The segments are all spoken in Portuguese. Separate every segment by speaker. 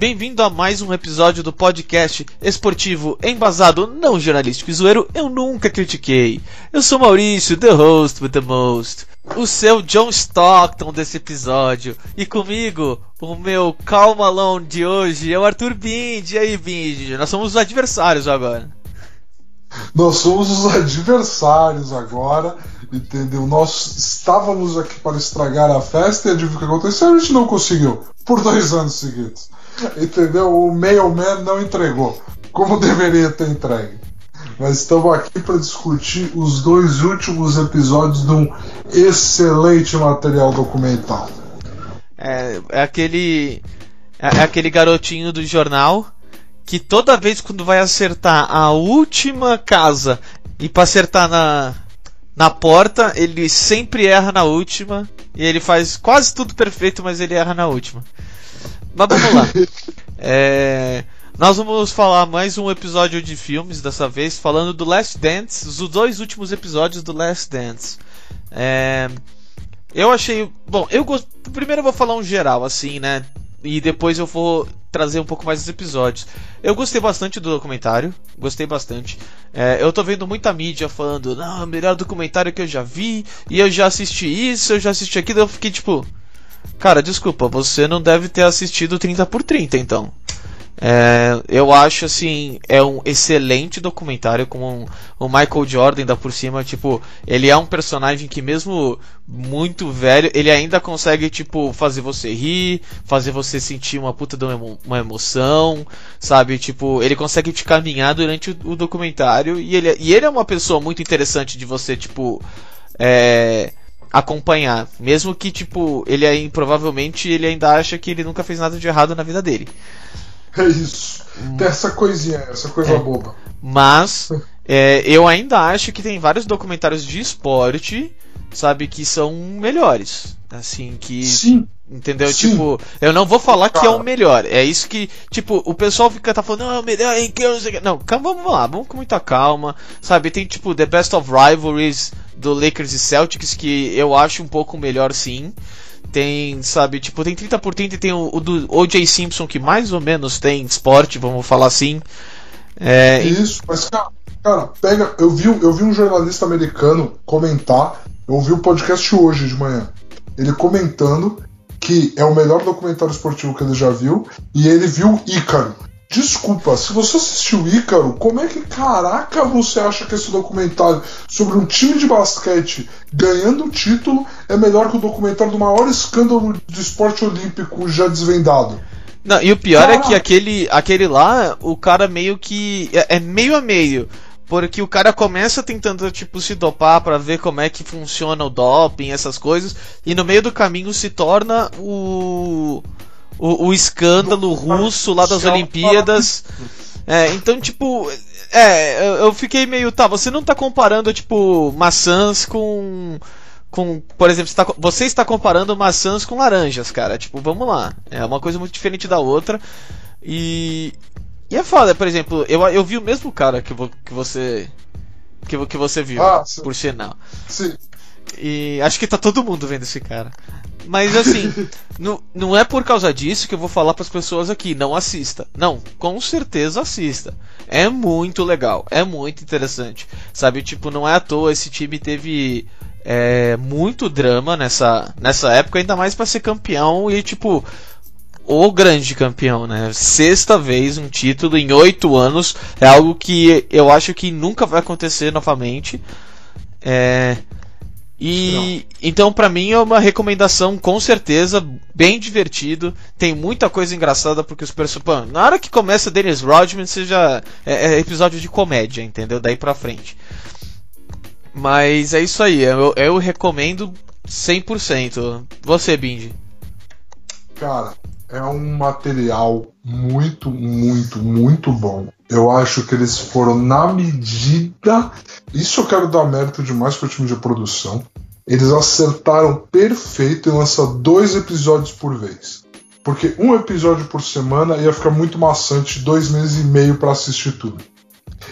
Speaker 1: Bem-vindo a mais um episódio do podcast esportivo embasado não jornalístico e zoeiro Eu Nunca Critiquei. Eu sou Maurício, the host with the most, o seu John Stockton desse episódio. E comigo, o meu Calma Malone de hoje é o Arthur Bind. E aí, Bind? Nós somos os adversários agora.
Speaker 2: Nós somos os adversários agora, entendeu? Nós estávamos aqui para estragar a festa e adivinha o que aconteceu? A gente não conseguiu, por dois anos seguidos. Entendeu? O Mailman não entregou, como deveria ter entregue. Mas estamos aqui para discutir os dois últimos episódios de um excelente material documental.
Speaker 1: É, é aquele. É, é aquele garotinho do jornal que toda vez quando vai acertar a última casa e para acertar na, na porta, ele sempre erra na última. E ele faz quase tudo perfeito, mas ele erra na última. Mas vamos lá. É, nós vamos falar mais um episódio de filmes dessa vez, falando do Last Dance, os dois últimos episódios do Last Dance. É, eu achei. Bom, eu gosto. Primeiro eu vou falar um geral, assim, né? E depois eu vou trazer um pouco mais dos episódios. Eu gostei bastante do documentário, gostei bastante. É, eu tô vendo muita mídia falando, não, é o melhor documentário que eu já vi, e eu já assisti isso, eu já assisti aquilo, eu fiquei tipo, cara, desculpa, você não deve ter assistido 30 por 30 então. É, eu acho assim, é um excelente documentário com o Michael Jordan da por cima, tipo, ele é um personagem que mesmo muito velho, ele ainda consegue tipo fazer você rir, fazer você sentir uma puta de uma emoção, sabe? Tipo, ele consegue te caminhar durante o, o documentário e ele, e ele é uma pessoa muito interessante de você tipo é, acompanhar, mesmo que tipo ele aí provavelmente ele ainda acha que ele nunca fez nada de errado na vida dele.
Speaker 2: É isso. Tem essa coisinha, essa coisa é. boba.
Speaker 1: Mas é, eu ainda acho que tem vários documentários de esporte, sabe, que são melhores. Assim, que.
Speaker 2: Sim.
Speaker 1: Entendeu? Sim. Tipo, eu não vou falar Cara. que é o melhor. É isso que, tipo, o pessoal fica tá falando, não, é o melhor que eu não sei Não, calma, vamos lá, vamos com muita calma. Sabe, tem tipo The Best of Rivalries do Lakers e Celtics, que eu acho um pouco melhor sim. Tem, sabe, tipo, tem 30 por 30 e tem o, o do O.J. Simpson, que mais ou menos tem esporte, vamos falar assim.
Speaker 2: É, Isso, mas cara, cara, pega. Eu vi, eu vi um jornalista americano comentar, eu ouvi o podcast hoje de manhã. Ele comentando que é o melhor documentário esportivo que ele já viu, e ele viu Ícaro. Desculpa, se você assistiu Ícaro, como é que caraca você acha que esse documentário sobre um time de basquete ganhando o título é melhor que o documentário do maior escândalo de esporte olímpico já desvendado?
Speaker 1: Não, e o pior caraca. é que aquele, aquele lá, o cara meio que. É, é meio a meio. Porque o cara começa tentando, tipo, se dopar para ver como é que funciona o doping, essas coisas, e no meio do caminho se torna o o, o escândalo russo lá das Olimpíadas. É, então, tipo, é, eu fiquei meio, tá, você não tá comparando, tipo, maçãs com. Com, por exemplo, você, tá, você está comparando maçãs com laranjas, cara. Tipo, vamos lá. É uma coisa muito diferente da outra. E. E é foda, por exemplo, eu, eu vi o mesmo cara que, vo, que você. Que, que você viu, ah, por sinal.
Speaker 2: Sim.
Speaker 1: E acho que tá todo mundo vendo esse cara. Mas assim, não, não é por causa disso que eu vou falar para as pessoas aqui, não assista. Não, com certeza assista. É muito legal, é muito interessante. Sabe, tipo, não é à toa esse time teve é, muito drama nessa, nessa época, ainda mais para ser campeão e tipo o grande campeão, né? Sexta vez um título em oito anos é algo que eu acho que nunca vai acontecer novamente. É, e então para mim é uma recomendação com certeza, bem divertido, tem muita coisa engraçada porque os personagens, na hora que começa Dennis Rodman, seja é, é, episódio de comédia, entendeu? Daí pra frente. Mas é isso aí, eu, eu recomendo 100%. Você, Bindi?
Speaker 2: Cara, é um material muito, muito, muito bom. Eu acho que eles foram na medida. Isso eu quero dar mérito demais para o time de produção. Eles acertaram perfeito em lançar dois episódios por vez. Porque um episódio por semana ia ficar muito maçante, dois meses e meio para assistir tudo.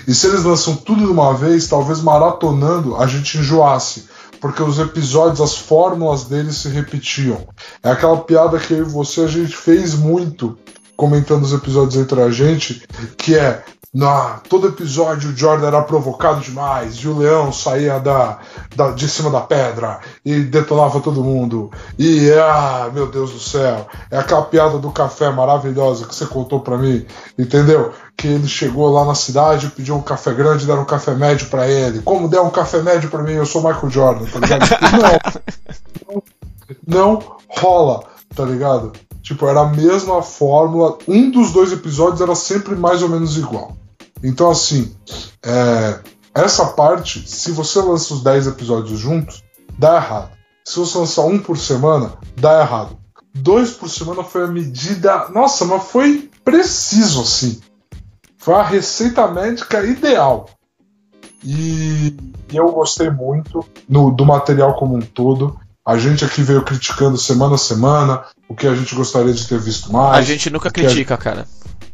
Speaker 2: E se eles lançam tudo de uma vez, talvez maratonando a gente enjoasse. Porque os episódios, as fórmulas deles se repetiam. É aquela piada que eu e você a gente fez muito comentando os episódios entre a gente, que é na todo episódio o Jordan era provocado demais e o leão saía da, da, de cima da pedra e detonava todo mundo. E ah, meu Deus do céu, é aquela piada do café maravilhosa que você contou para mim, entendeu? Que ele chegou lá na cidade, pediu um café grande, deram um café médio para ele. Como der um café médio para mim, eu sou Michael Jordan, tá ligado? não, não rola, tá ligado? Tipo, era a mesma fórmula. Um dos dois episódios era sempre mais ou menos igual. Então, assim, é, essa parte, se você lança os 10 episódios juntos, dá errado. Se você lançar um por semana, dá errado. Dois por semana foi a medida. Nossa, mas foi preciso assim. Foi a receita médica ideal. E, eu gostei muito no, do material como um todo. A gente aqui veio criticando semana a semana o que a gente gostaria de ter visto mais.
Speaker 1: A gente nunca critica, gente... cara.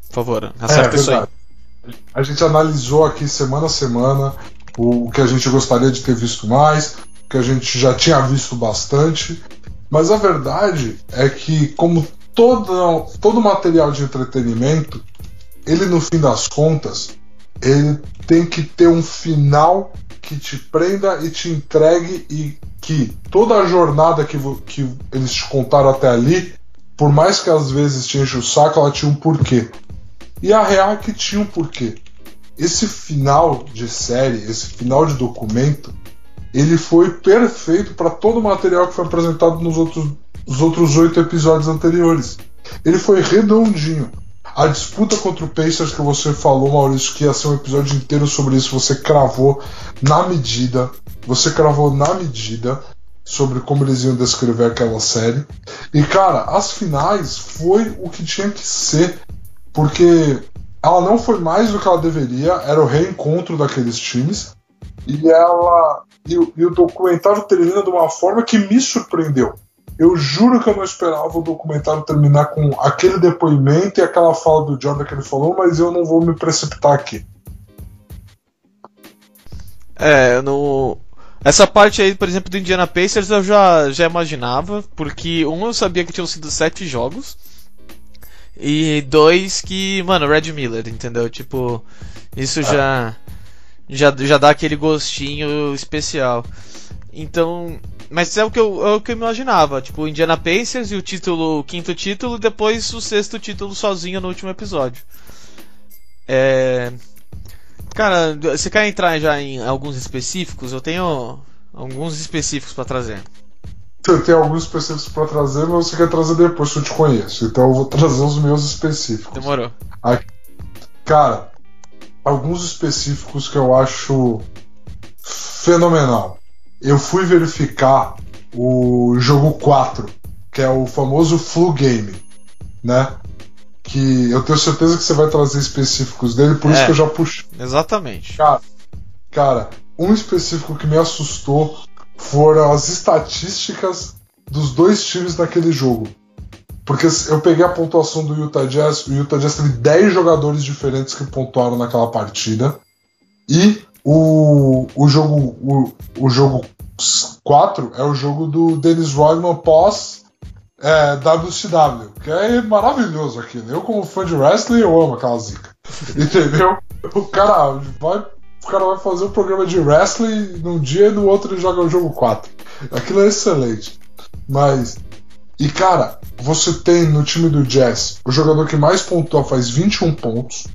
Speaker 1: Por favor, acerta é, isso aí.
Speaker 2: A gente analisou aqui semana a semana o que a gente gostaria de ter visto mais, o que a gente já tinha visto bastante. Mas a verdade é que, como todo, todo material de entretenimento, ele no fim das contas, ele tem que ter um final que te prenda e te entregue e que toda a jornada que, que eles te contaram até ali, por mais que às vezes te enche o saco, ela tinha um porquê. E a real é que tinha um porquê. Esse final de série, esse final de documento, ele foi perfeito para todo o material que foi apresentado nos outros, nos outros oito episódios anteriores. Ele foi redondinho. A disputa contra o Pacers que você falou, Maurício, que ia ser um episódio inteiro sobre isso, você cravou na medida. Você cravou na medida sobre como eles iam descrever aquela série. E cara, as finais foi o que tinha que ser, porque ela não foi mais do que ela deveria, era o reencontro daqueles times. E ela e, e o documentário termina de uma forma que me surpreendeu. Eu juro que eu não esperava o documentário terminar com aquele depoimento e aquela fala do Jordan que ele falou, mas eu não vou me precipitar aqui.
Speaker 1: É, no. Essa parte aí, por exemplo, do Indiana Pacers eu já, já imaginava, porque um eu sabia que tinham sido sete jogos. E dois que, mano, Red Miller, entendeu? Tipo, isso já, já já dá aquele gostinho especial. Então, mas é o que eu, é o que eu imaginava, tipo, Indiana Pacers e o título, o quinto título, depois o sexto título sozinho no último episódio. É... Cara, você quer entrar já em alguns específicos? Eu tenho alguns específicos para trazer.
Speaker 2: Você tem alguns específicos para trazer, mas você quer trazer depois que eu te conheço. Então eu vou trazer os meus específicos.
Speaker 1: Demorou.
Speaker 2: Aqui, cara, alguns específicos que eu acho fenomenal eu fui verificar o jogo 4, que é o famoso Flu Game, né? Que eu tenho certeza que você vai trazer específicos dele, por é, isso que eu já puxei.
Speaker 1: Exatamente.
Speaker 2: Cara, cara, um específico que me assustou foram as estatísticas dos dois times naquele jogo. Porque eu peguei a pontuação do Utah Jazz, o Utah Jazz teve 10 jogadores diferentes que pontuaram naquela partida. E o, o jogo o, o jogo 4 é o jogo do Dennis Rodman pós é, WCW, que é maravilhoso aquilo. Eu, como fã de wrestling, eu amo aquela zica. Entendeu? O cara vai. O cara vai fazer um programa de wrestling num dia e no outro ele joga o jogo 4. Aquilo é excelente. Mas. E cara, você tem no time do Jazz o jogador que mais pontua faz 21 pontos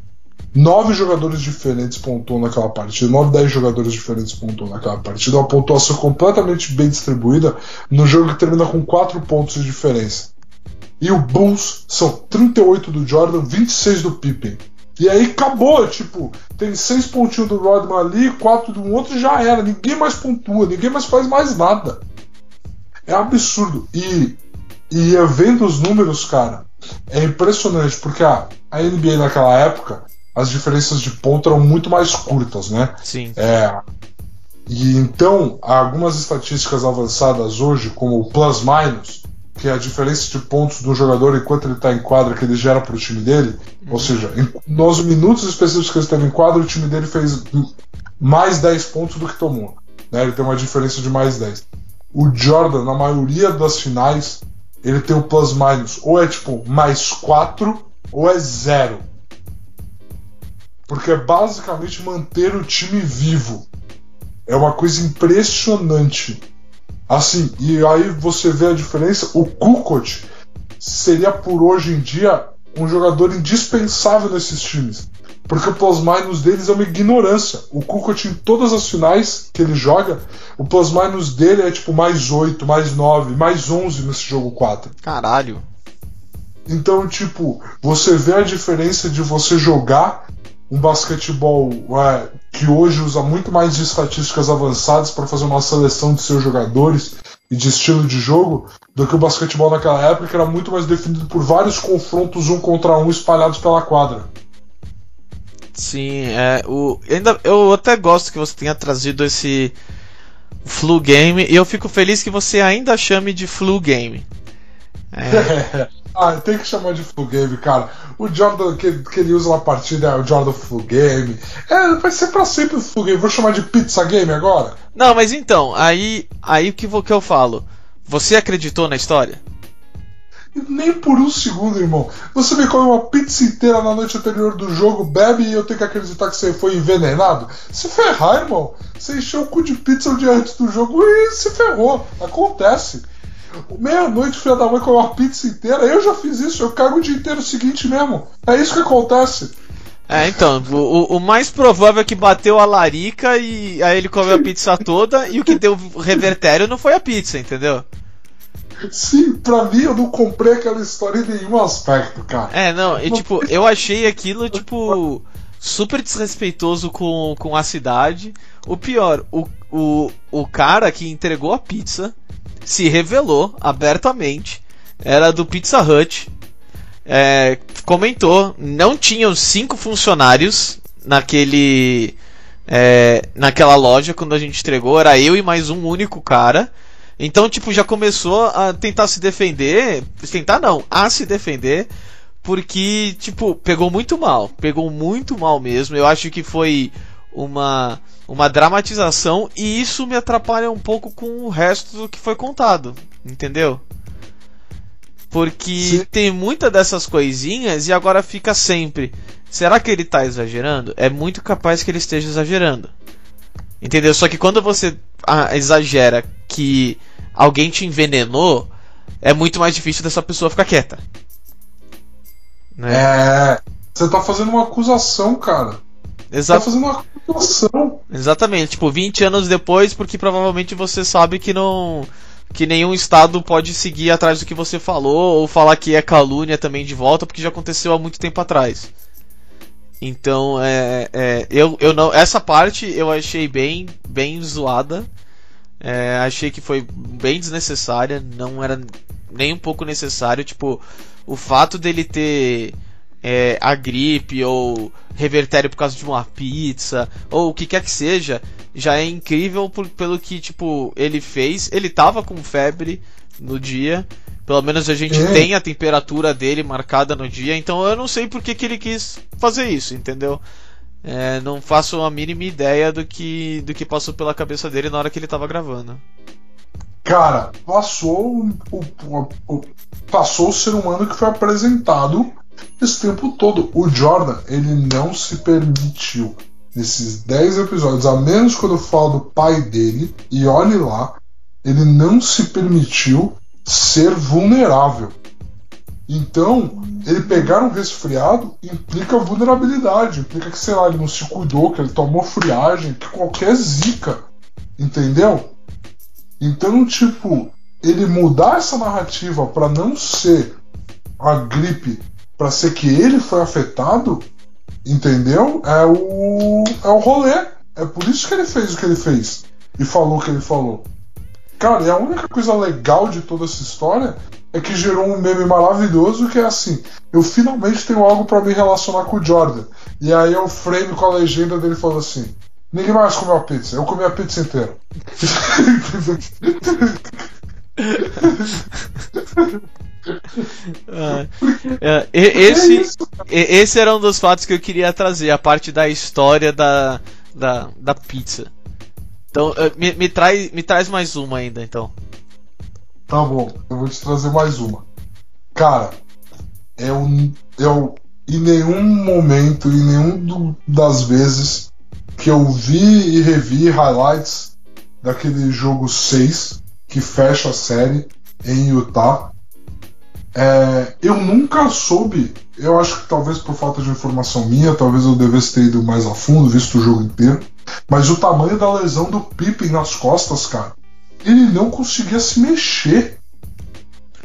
Speaker 2: Nove jogadores diferentes pontuam naquela partida, nove, dez jogadores diferentes pontuam naquela partida, uma pontuação completamente bem distribuída no jogo que termina com quatro pontos de diferença. E o Bulls são 38 do Jordan, 26 do Pippen. E aí acabou, tipo, tem seis pontinhos do Rodman ali, quatro do outro já era. Ninguém mais pontua, ninguém mais faz mais nada. É absurdo. E, e vendo os números, cara, é impressionante, porque a, a NBA naquela época as diferenças de ponto eram muito mais curtas, né?
Speaker 1: Sim.
Speaker 2: É, e então, algumas estatísticas avançadas hoje, como o plus-minus, que é a diferença de pontos do jogador enquanto ele está em quadra que ele gera para o time dele. Ou uhum. seja, em, nos minutos específicos que ele esteve em quadra, o time dele fez mais 10 pontos do que tomou. Né? Ele tem uma diferença de mais 10. O Jordan, na maioria das finais, ele tem o plus minus ou é tipo mais 4 ou é 0. Porque é basicamente manter o time vivo. É uma coisa impressionante. Assim, e aí você vê a diferença. O Kukoc seria por hoje em dia um jogador indispensável nesses times. Porque o plus-minus deles é uma ignorância. O Kukoc em todas as finais que ele joga, o plus-minus dele é tipo mais 8, mais 9, mais 11 nesse jogo 4.
Speaker 1: Caralho.
Speaker 2: Então, tipo, você vê a diferença de você jogar um basquetebol é, que hoje usa muito mais de estatísticas avançadas para fazer uma seleção de seus jogadores e de estilo de jogo do que o basquetebol naquela época, que era muito mais definido por vários confrontos um contra um espalhados pela quadra.
Speaker 1: Sim, é, o, ainda, eu até gosto que você tenha trazido esse Flu Game e eu fico feliz que você ainda chame de Flu Game.
Speaker 2: É. Ah, tem que chamar de full game, cara. O Jordan que, que ele usa na partida é o Jordan full game. É, vai ser pra sempre o full game. Vou chamar de pizza game agora?
Speaker 1: Não, mas então, aí, aí que, que eu falo. Você acreditou na história?
Speaker 2: Nem por um segundo, irmão. Você me come uma pizza inteira na noite anterior do jogo, bebe e eu tenho que acreditar que você foi envenenado? Se ferrar, irmão. Você encheu o cu de pizza o dia antes do jogo e se ferrou. Acontece. Meia-noite, filha da mãe, com uma pizza inteira. Eu já fiz isso, eu cago o dia inteiro seguinte mesmo. É isso que acontece.
Speaker 1: É, então, o, o mais provável é que bateu a larica e aí ele comeu a pizza toda e o que deu revertério não foi a pizza, entendeu?
Speaker 2: Sim, pra mim eu não comprei aquela história em nenhum aspecto, cara.
Speaker 1: É, não, e tipo, eu achei aquilo, tipo, super desrespeitoso com, com a cidade. O pior, o, o, o cara que entregou a pizza se revelou abertamente, era do Pizza Hut. É, comentou, não tinham cinco funcionários naquele é, naquela loja quando a gente entregou, era eu e mais um único cara. Então, tipo, já começou a tentar se defender, tentar não, a se defender, porque, tipo, pegou muito mal, pegou muito mal mesmo. Eu acho que foi uma uma dramatização e isso me atrapalha um pouco com o resto do que foi contado, entendeu? Porque Sim. tem muita dessas coisinhas e agora fica sempre. Será que ele está exagerando? É muito capaz que ele esteja exagerando. Entendeu? Só que quando você ah, exagera que alguém te envenenou, é muito mais difícil dessa pessoa ficar quieta.
Speaker 2: Né? É. Você tá fazendo uma acusação, cara.
Speaker 1: Exato.
Speaker 2: Tá fazendo uma acusação.
Speaker 1: Exatamente, tipo, 20 anos depois, porque provavelmente você sabe que não. que nenhum Estado pode seguir atrás do que você falou, ou falar que é calúnia também de volta, porque já aconteceu há muito tempo atrás. Então, é, é, eu, eu não, essa parte eu achei bem, bem zoada. É, achei que foi bem desnecessária, não era nem um pouco necessário. Tipo, o fato dele ter é, a gripe ou revertério por causa de uma pizza ou o que quer que seja, já é incrível por, pelo que tipo ele fez. Ele tava com febre no dia, pelo menos a gente é. tem a temperatura dele marcada no dia, então eu não sei por que, que ele quis fazer isso, entendeu? É, não faço a mínima ideia do que, do que passou pela cabeça dele na hora que ele tava gravando.
Speaker 2: Cara, passou o, o, o, passou o ser humano que foi apresentado esse tempo todo. O Jordan, ele não se permitiu nesses 10 episódios, a menos quando eu falo do pai dele, e olhe lá, ele não se permitiu ser vulnerável. Então, ele pegar um resfriado implica vulnerabilidade, implica que, sei lá, ele não se cuidou, que ele tomou friagem, que qualquer zica, entendeu? Então, tipo, ele mudar essa narrativa para não ser a gripe para ser que ele foi afetado, entendeu? É o é o rolê. É por isso que ele fez o que ele fez e falou o que ele falou. Cara, e a única coisa legal de toda essa história é que gerou um meme maravilhoso que é assim: eu finalmente tenho algo para me relacionar com o Jordan. E aí o frame com a legenda dele falando assim: ninguém mais comeu a pizza, eu comi a pizza inteira.
Speaker 1: Ah, é, esse, esse era um dos fatos que eu queria trazer, a parte da história da, da, da pizza. Então, eh, me, me, traz, me traz mais uma ainda, então.
Speaker 2: Tá bom, eu vou te trazer mais uma. Cara, eu, eu em nenhum momento, em nenhum do, das vezes que eu vi e revi highlights daquele jogo 6 que fecha a série em Utah, é, eu nunca soube. Eu acho que talvez por falta de informação minha, talvez eu devesse ter ido mais a fundo, visto o jogo inteiro. Mas o tamanho da lesão do Pippen nas costas, cara, ele não conseguia se mexer.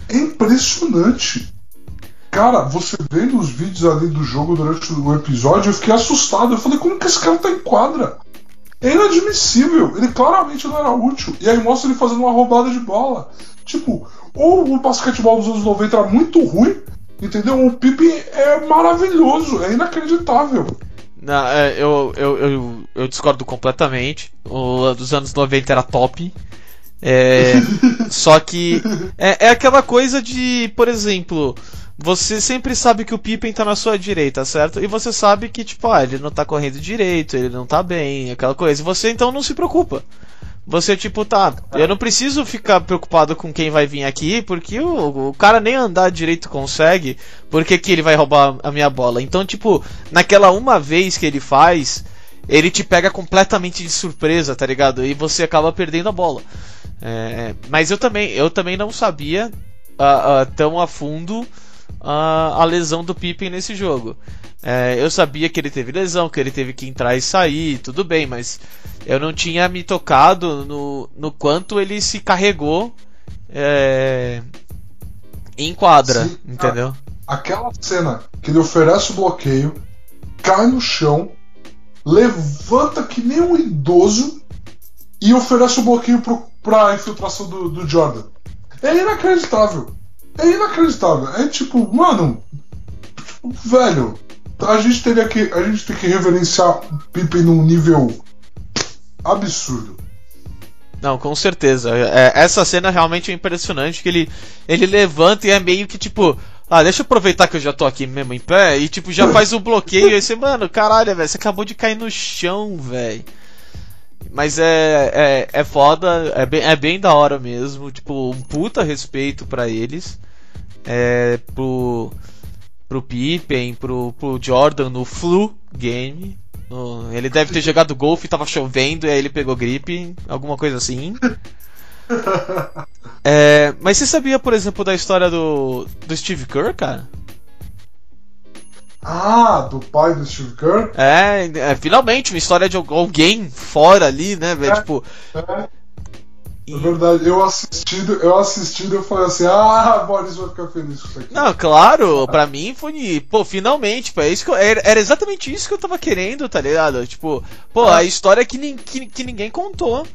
Speaker 2: É impressionante. Cara, você vendo os vídeos ali do jogo durante o episódio, eu fiquei assustado. Eu falei, como que esse cara tá em quadra? É inadmissível. Ele claramente não era útil. E aí mostra ele fazendo uma roubada de bola. Tipo, ou o basquetebol dos anos 90 era muito ruim, entendeu? O Pippen é maravilhoso, é inacreditável.
Speaker 1: Não, é, eu, eu, eu, eu, discordo completamente. O dos anos 90 era top. É, só que é, é aquela coisa de, por exemplo, você sempre sabe que o Pippen tá na sua direita, certo? E você sabe que, tipo, ah, ele não tá correndo direito, ele não tá bem, aquela coisa. E você então não se preocupa. Você, tipo, tá, eu não preciso ficar preocupado com quem vai vir aqui, porque o, o cara nem andar direito consegue, porque que ele vai roubar a minha bola? Então, tipo, naquela uma vez que ele faz, ele te pega completamente de surpresa, tá ligado? E você acaba perdendo a bola. É, mas eu também, eu também não sabia uh, uh, tão a fundo a, a lesão do Pippen nesse jogo. É, eu sabia que ele teve lesão, que ele teve que entrar e sair, tudo bem, mas eu não tinha me tocado no, no quanto ele se carregou é, em quadra, Sim, entendeu?
Speaker 2: aquela cena que ele oferece o bloqueio, cai no chão, levanta que nem um idoso e oferece o bloqueio para a infiltração do, do Jordan. É inacreditável. É inacreditável. É tipo, mano. Velho. A gente teria que. A gente tem que reverenciar Pippen num nível absurdo.
Speaker 1: Não, com certeza. É, essa cena realmente é impressionante que ele, ele levanta e é meio que tipo. Ah, deixa eu aproveitar que eu já tô aqui mesmo em pé e tipo, já faz o bloqueio e você, mano, caralho, velho, você acabou de cair no chão, velho. Mas é, é, é foda, é bem, é bem da hora mesmo. Tipo, um puta respeito para eles. É, pro, pro Pippen, pro, pro Jordan no Flu Game. No, ele deve ter jogado golfe, tava chovendo e aí ele pegou gripe, alguma coisa assim. É, mas você sabia, por exemplo, da história do, do Steve Kerr, cara?
Speaker 2: Ah, do pai do Steve Kerr?
Speaker 1: É, é finalmente uma história de alguém fora ali, né, velho? É, tipo.
Speaker 2: É. É verdade, eu assistindo, eu assistindo, eu falei assim, ah, Boris vai ficar feliz com isso aqui.
Speaker 1: Não, claro, pra mim foi, pô, finalmente, pô, é isso que eu, era, exatamente isso que eu tava querendo, tá ligado? Tipo, pô, a história que, que, que ninguém contou.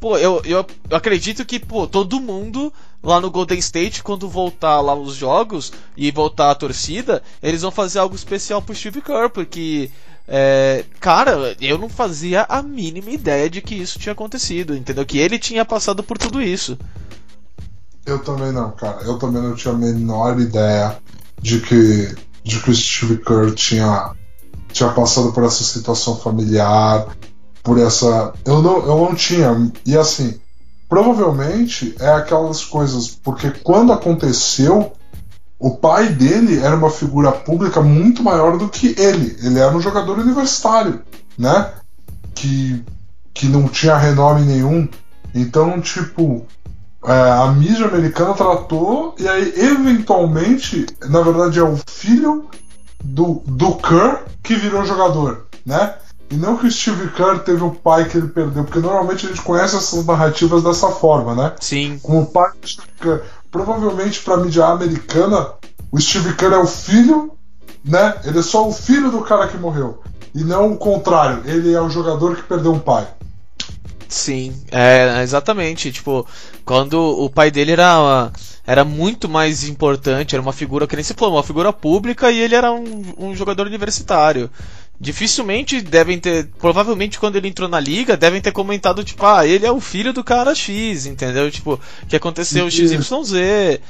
Speaker 1: Pô, eu, eu acredito que, pô, todo mundo lá no Golden State, quando voltar lá os jogos e voltar a torcida, eles vão fazer algo especial pro Steve Kerr, porque. É, cara, eu não fazia a mínima ideia de que isso tinha acontecido, entendeu? Que ele tinha passado por tudo isso.
Speaker 2: Eu também não, cara. Eu também não tinha a menor ideia de que, de que o Steve Kerr tinha, tinha passado por essa situação familiar, por essa. Eu não, eu não tinha. E assim, Provavelmente é aquelas coisas, porque quando aconteceu, o pai dele era uma figura pública muito maior do que ele. Ele era um jogador universitário, né? Que, que não tinha renome nenhum. Então, tipo, é, a mídia americana tratou, e aí, eventualmente, na verdade, é o filho do, do Kerr que virou jogador, né? E não que o Steve Kerr teve um pai que ele perdeu, porque normalmente a gente conhece essas narrativas dessa forma, né?
Speaker 1: Sim.
Speaker 2: Com o pai do Steve Kerr. Provavelmente para a mídia americana, o Steve Kerr é o filho, né? Ele é só o filho do cara que morreu. E não o contrário, ele é o jogador que perdeu um pai.
Speaker 1: Sim, é exatamente. Tipo, quando o pai dele era, uma, era muito mais importante, era uma figura, que nem se falou, uma figura pública e ele era um, um jogador universitário dificilmente devem ter. Provavelmente quando ele entrou na liga, devem ter comentado, tipo, ah, ele é o filho do cara X, entendeu? Tipo, que aconteceu XYZ.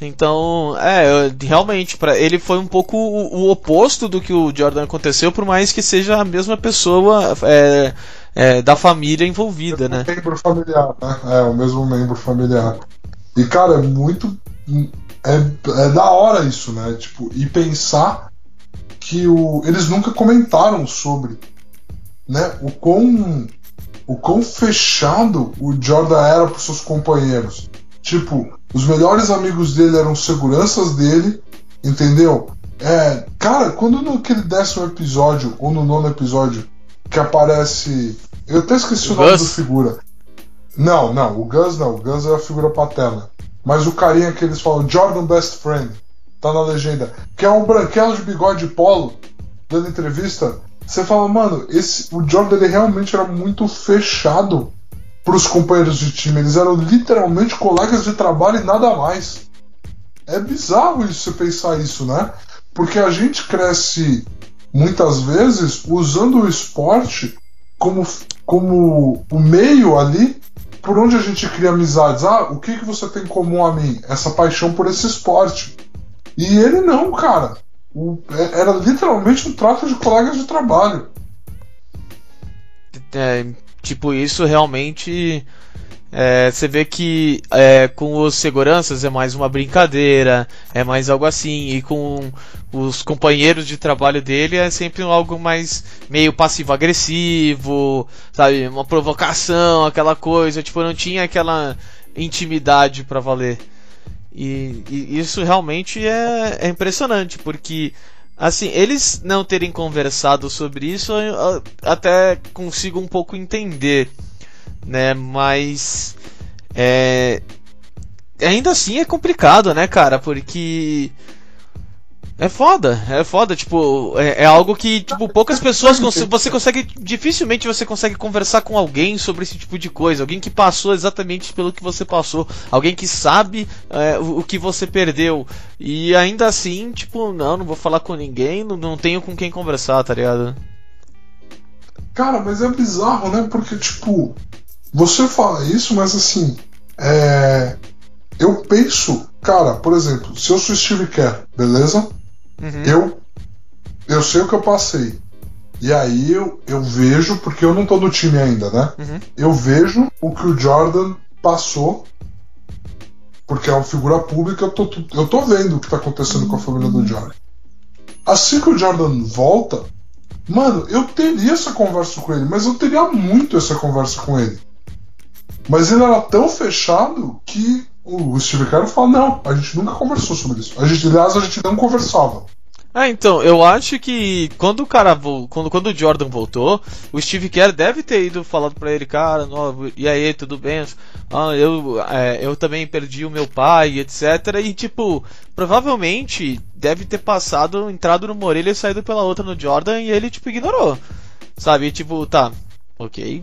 Speaker 1: Então, é, realmente, para ele foi um pouco o, o, oposto do que o Jordan aconteceu, por mais que seja a mesma pessoa é, é, da família envolvida, né?
Speaker 2: membro familiar, né? É, o mesmo membro familiar. E, cara, é muito. É, é da hora isso, né? Tipo, e pensar que o, eles nunca comentaram sobre né, o quão o quão fechado o Jordan era para seus companheiros. Tipo, os melhores amigos dele eram seguranças dele, entendeu? É, cara, quando naquele décimo episódio, ou no nono episódio, que aparece. Eu até esqueci o, o nome Gus? do figura. Não, não, o Gus não, o Gus é a figura paterna. Mas o carinha que eles falam, Jordan Best Friend, tá na legenda, que é um branquelo de bigode polo, dando entrevista. Você fala, mano, esse, o Jordan ele realmente era muito fechado para os companheiros de time. Eles eram literalmente colegas de trabalho e nada mais. É bizarro isso, você pensar isso, né? Porque a gente cresce muitas vezes usando o esporte como, como o meio ali por onde a gente cria amizades. Ah, o que, que você tem em comum a mim? Essa paixão por esse esporte. E ele não, cara. O, é, era literalmente um trato de colegas de trabalho.
Speaker 1: É, tipo, isso realmente. É, você vê que é, com os seguranças é mais uma brincadeira, é mais algo assim, e com os companheiros de trabalho dele é sempre algo mais meio passivo-agressivo, sabe? Uma provocação, aquela coisa, tipo, não tinha aquela intimidade para valer. E, e, isso realmente é, é impressionante, porque Assim, eles não terem conversado sobre isso, eu até consigo um pouco entender, né? Mas é, ainda assim é complicado, né, cara? Porque é foda, é foda, tipo, é, é algo que, tipo, poucas pessoas você consegue, dificilmente você consegue conversar com alguém sobre esse tipo de coisa, alguém que passou exatamente pelo que você passou, alguém que sabe é, o, o, que você perdeu, e ainda assim, tipo, não, não vou falar com ninguém, não, não tenho com quem conversar, tá ligado?
Speaker 2: Cara, mas é bizarro, né, porque, tipo, você fala isso, mas assim, é... Eu penso, cara, por exemplo, se eu sou Steve Kerr, beleza? Uhum. Eu, eu sei o que eu passei. E aí eu, eu vejo, porque eu não tô no time ainda, né? Uhum. Eu vejo o que o Jordan passou, porque é uma figura pública, eu tô, eu tô vendo o que tá acontecendo com a família do Jordan. Assim que o Jordan volta, mano, eu teria essa conversa com ele, mas eu teria muito essa conversa com ele. Mas ele era tão fechado que o Steve Kerr fala: não, a gente nunca conversou sobre isso. A gente, aliás, a gente não conversava.
Speaker 1: Ah, então, eu acho que quando o cara quando, quando o Jordan voltou, o Steve Kerr deve ter ido falando para ele, cara, no, e aí, tudo bem? Ah, eu, é, eu também perdi o meu pai, etc. E tipo, provavelmente deve ter passado, entrado numa orelha e saído pela outra no Jordan e ele tipo ignorou. Sabe? E, tipo, tá, ok.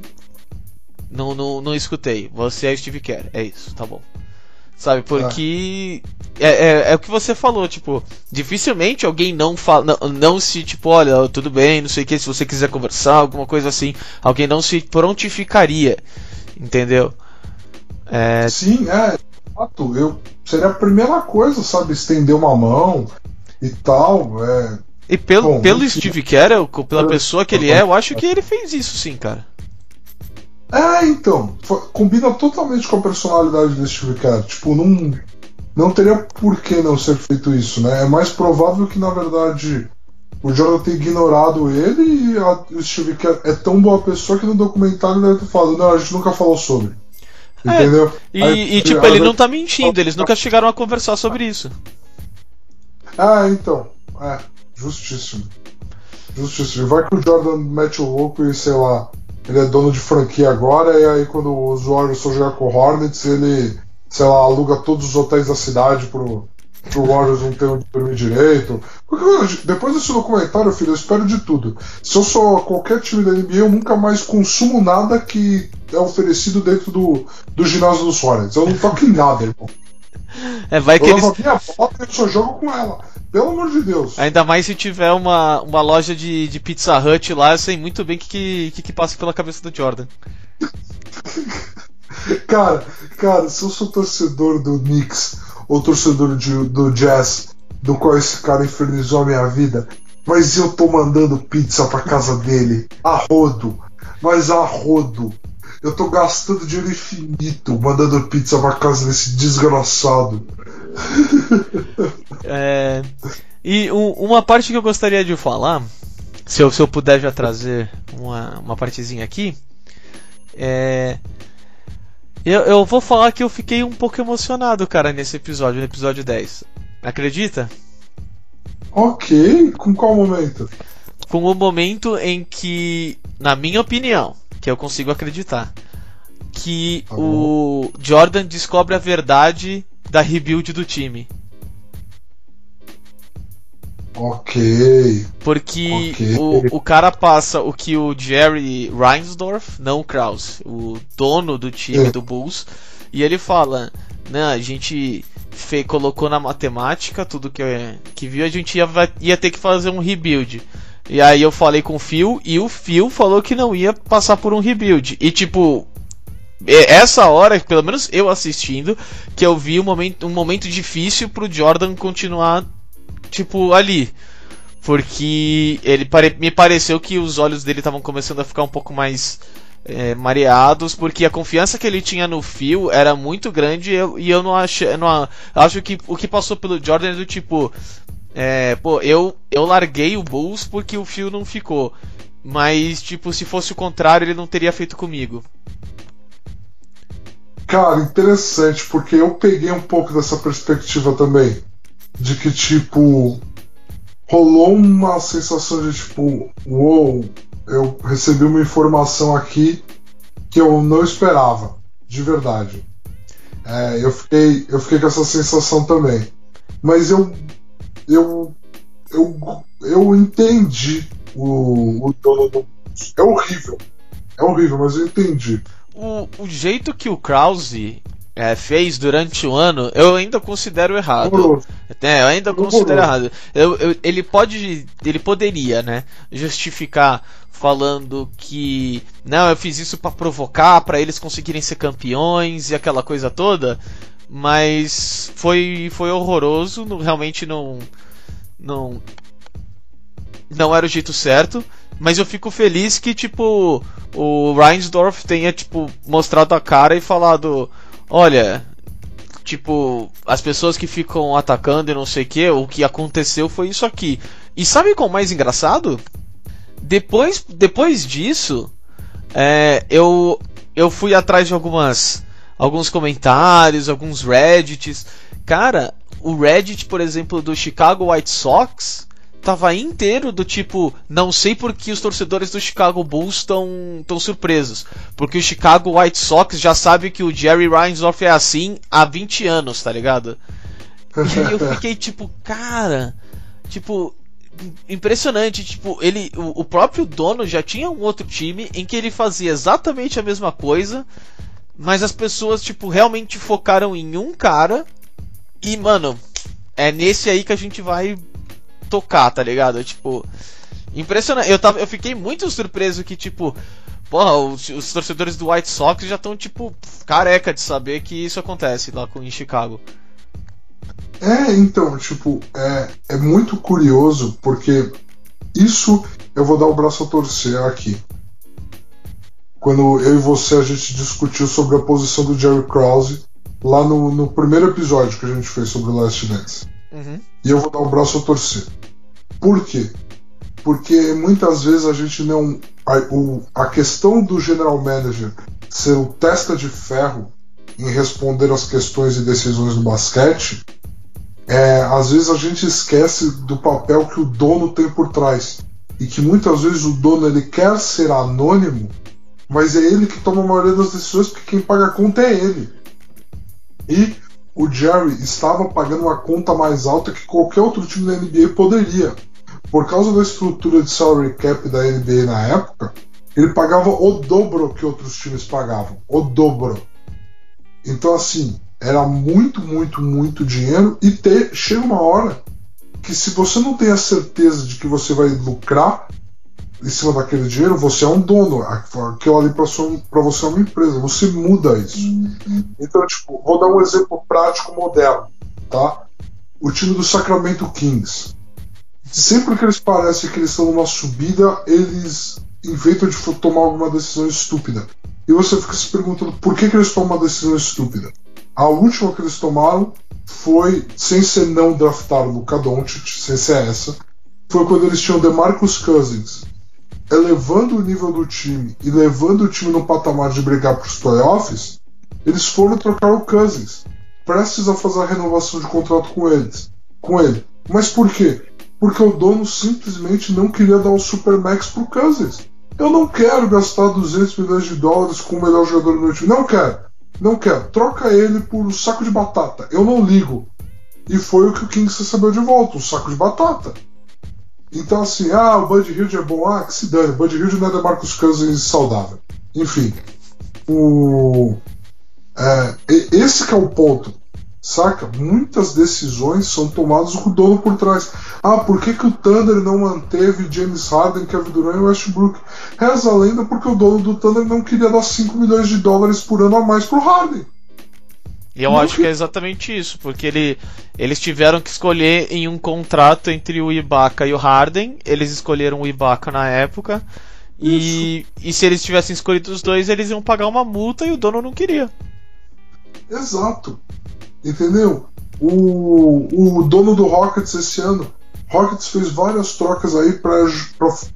Speaker 1: Não, não, não escutei. Você é Steve Kerr, é isso, tá bom. Sabe, porque é. É, é, o que você falou, tipo, dificilmente alguém não fala, não, não, se, tipo, olha, tudo bem, não sei o que, se você quiser conversar, alguma coisa assim, alguém não se prontificaria, entendeu?
Speaker 2: É... Sim, é, fato, eu seria a primeira coisa, sabe, estender uma mão e tal, é...
Speaker 1: E pelo, Bom, pelo Steve Kerr, pela pessoa que ele é, eu acho que ele fez isso sim, cara.
Speaker 2: É, então, combina totalmente com a personalidade desse Steve Kerr. Tipo, não, não teria por que não ser feito isso, né? É mais provável que, na verdade, o Jordan tenha ignorado ele e a, o Steve Kerr é tão boa pessoa que no documentário deve ter falado, não, a gente nunca falou sobre.
Speaker 1: É, entendeu? E, Aí, e tipo, ele não tá mentindo, eles nunca chegaram a conversar sobre isso.
Speaker 2: Ah, então. É, justíssimo. Justíssimo. Vai que o Jordan mete o louco e, sei lá, ele é dono de franquia agora, e aí quando os Warriors for jogar com o Hornets, ele, sei lá, aluga todos os hotéis da cidade pro, pro Warriors não ter onde dormir direito. Porque, depois desse documentário, filho, eu espero de tudo. Se eu sou qualquer time da NBA, eu nunca mais consumo nada que é oferecido dentro do, do ginásio dos Hornets. Eu não toco em nada, irmão.
Speaker 1: É, vai que
Speaker 2: eu
Speaker 1: eles...
Speaker 2: minha foto e só jogo com ela. Pelo amor de Deus.
Speaker 1: Ainda mais se tiver uma, uma loja de, de Pizza Hut lá, eu sei muito bem o que, que, que passa pela cabeça do Jordan.
Speaker 2: cara, cara, se eu sou torcedor do Knicks o torcedor de, do Jazz, do qual esse cara infernizou a minha vida, mas eu tô mandando pizza pra casa dele, a rodo, mas a rodo. Eu tô gastando dinheiro infinito mandando pizza pra casa desse desgraçado.
Speaker 1: É, e um, uma parte que eu gostaria de falar, se eu, se eu puder já trazer uma, uma partezinha aqui, é. Eu, eu vou falar que eu fiquei um pouco emocionado, cara, nesse episódio, no episódio 10. Acredita?
Speaker 2: Ok, com qual momento?
Speaker 1: Com o momento em que, na minha opinião, que eu consigo acreditar, que
Speaker 2: Tá
Speaker 1: o Jordan descobre a verdade da rebuild do time.
Speaker 2: Ok.
Speaker 1: Porque
Speaker 2: Ok.
Speaker 1: o, o cara passa o que o Jerry Reinsdorf, não o Kraus, o dono do time
Speaker 2: É.
Speaker 1: do Bulls, e ele fala: né, a gente fe, colocou na matemática tudo que, que viu, a gente ia, ia ter que fazer um rebuild. E aí eu falei com o Phil e o Phil falou que não ia passar por um rebuild. E tipo, essa hora, pelo menos eu assistindo, que eu vi um momento, um momento difícil pro Jordan continuar, tipo, ali. Porque ele pare- me pareceu que os olhos dele estavam começando a ficar um pouco mais é, mareados, porque a confiança que ele tinha no Phil era muito grande e eu, e eu não acho, acho que o que passou pelo Jordan é do tipo, é, pô, eu, eu larguei o Bulls porque o Phil não ficou. Mas, tipo, se fosse o contrário, ele não teria feito comigo.
Speaker 2: Cara, interessante, porque eu peguei um pouco dessa perspectiva também. De que, tipo, rolou uma sensação de tipo, uou, eu recebi uma informação aqui que eu não esperava, de verdade. É, eu, fiquei, eu fiquei com essa sensação também. Mas eu. Eu. Eu, eu entendi o, o dono do. É horrível. É horrível, mas eu entendi.
Speaker 1: O, o jeito que o Krause é, fez durante o ano, eu ainda considero errado. É, eu ainda considero errado. Eu, eu- ele pode. Ele poderia, né? Justificar falando que. Não, eu fiz isso pra provocar, pra eles conseguirem ser campeões e aquela coisa toda. Mas foi, foi horroroso, não- realmente não. Não. Não era o jeito certo. Mas eu fico feliz que, tipo, o Reinsdorf tenha, tipo, mostrado a cara e falado: Olha, tipo, as pessoas que ficam atacando e não sei o que, o que aconteceu foi isso aqui. E sabe é o mais engraçado? Depois, depois disso, é, eu, eu fui atrás de algumas alguns comentários, alguns Reddits. Cara, o Reddit, por exemplo, do Chicago White Sox tava inteiro do tipo, não sei por que os torcedores do Chicago Bulls estão tão surpresos, porque o Chicago White Sox já sabe que o Jerry Reinsdorf é assim há 20 anos, tá ligado? E aí eu fiquei tipo, cara, tipo, impressionante, tipo, ele, o, o próprio dono já tinha um outro time em que ele fazia exatamente a mesma coisa, mas as pessoas, tipo, realmente focaram em um cara e, mano, é nesse aí que a gente vai tocar, tá ligado? Tipo, impressionante. Eu, tava, eu fiquei muito surpreso que, tipo, porra, os, os torcedores do White Sox já estão, tipo, careca de saber que isso acontece lá com, em Chicago.
Speaker 2: É, então, tipo, é, é muito curioso porque isso eu vou dar o braço a torcer aqui. Quando eu e você a gente discutiu sobre a posição do Jerry Krause lá no, no primeiro episódio que a gente fez sobre o Last Dance.
Speaker 1: Uhum.
Speaker 2: E eu vou dar o braço a torcer. Por quê? Porque muitas vezes a gente não. A, o- a questão do general manager ser o testa de ferro em responder às questões e decisões do basquete, é, às vezes a gente esquece do papel que o dono tem por trás. E que muitas vezes o dono ele quer ser anônimo, mas é ele que toma a maioria das decisões, porque quem paga a conta é ele. E o Jerry estava pagando uma conta mais alta que qualquer outro time da NBA poderia. Por causa da estrutura de salary cap da NBA na época, ele pagava o dobro que outros times pagavam. O dobro. Então, assim, era muito, muito, muito dinheiro. E ter, chega uma hora que, se você não tem a certeza de que você vai lucrar em cima daquele dinheiro, você é um dono. Aquilo ali para você é uma empresa. Você muda isso. Então, tipo, vou dar um exemplo prático moderno. tá? O time do Sacramento Kings. Sempre que eles parecem que eles estão numa subida, eles inventam de tomar alguma decisão estúpida. E você fica se perguntando por que, que eles tomam uma decisão estúpida. A última que eles tomaram foi, sem ser não draftar o Luka Doncic, sem ser essa, foi quando eles tinham DeMarcus Cousins elevando o nível do time e levando o time no patamar de brigar para os playoffs, eles foram trocar o Cousins, prestes a fazer a renovação de contrato com eles, com ele. Mas por quê? Porque o dono simplesmente não queria dar o Supermax pro Cousins. Eu não quero gastar 200 milhões de dólares com o melhor jogador do meu time. Não quero. Não quero. Troca ele por um saco de batata. Eu não ligo. E foi o que o Kings recebeu de volta, um saco de batata. Então, assim, ah, o Bud Hilde é bom, ah, que se dane, o Bud Hilde não é da Marcos Cousins saudável. Enfim, o, é, esse que é o ponto, saca? Muitas decisões são tomadas com o dono por trás. Ah, por que, que o Thunder não manteve James Harden, Kevin Durant e Westbrook? Reza a lenda porque o dono do Thunder não queria dar 5 milhões de dólares por ano a mais pro Harden.
Speaker 1: E eu acho que é exatamente isso, porque ele, eles tiveram que escolher em um contrato entre o Ibaka e o Harden. Eles escolheram o Ibaka na época. E, e se eles tivessem escolhido os dois, eles iam pagar uma multa e o dono não queria.
Speaker 2: Exato. Entendeu? O, o dono do Rockets esse ano, Rockets fez várias trocas aí para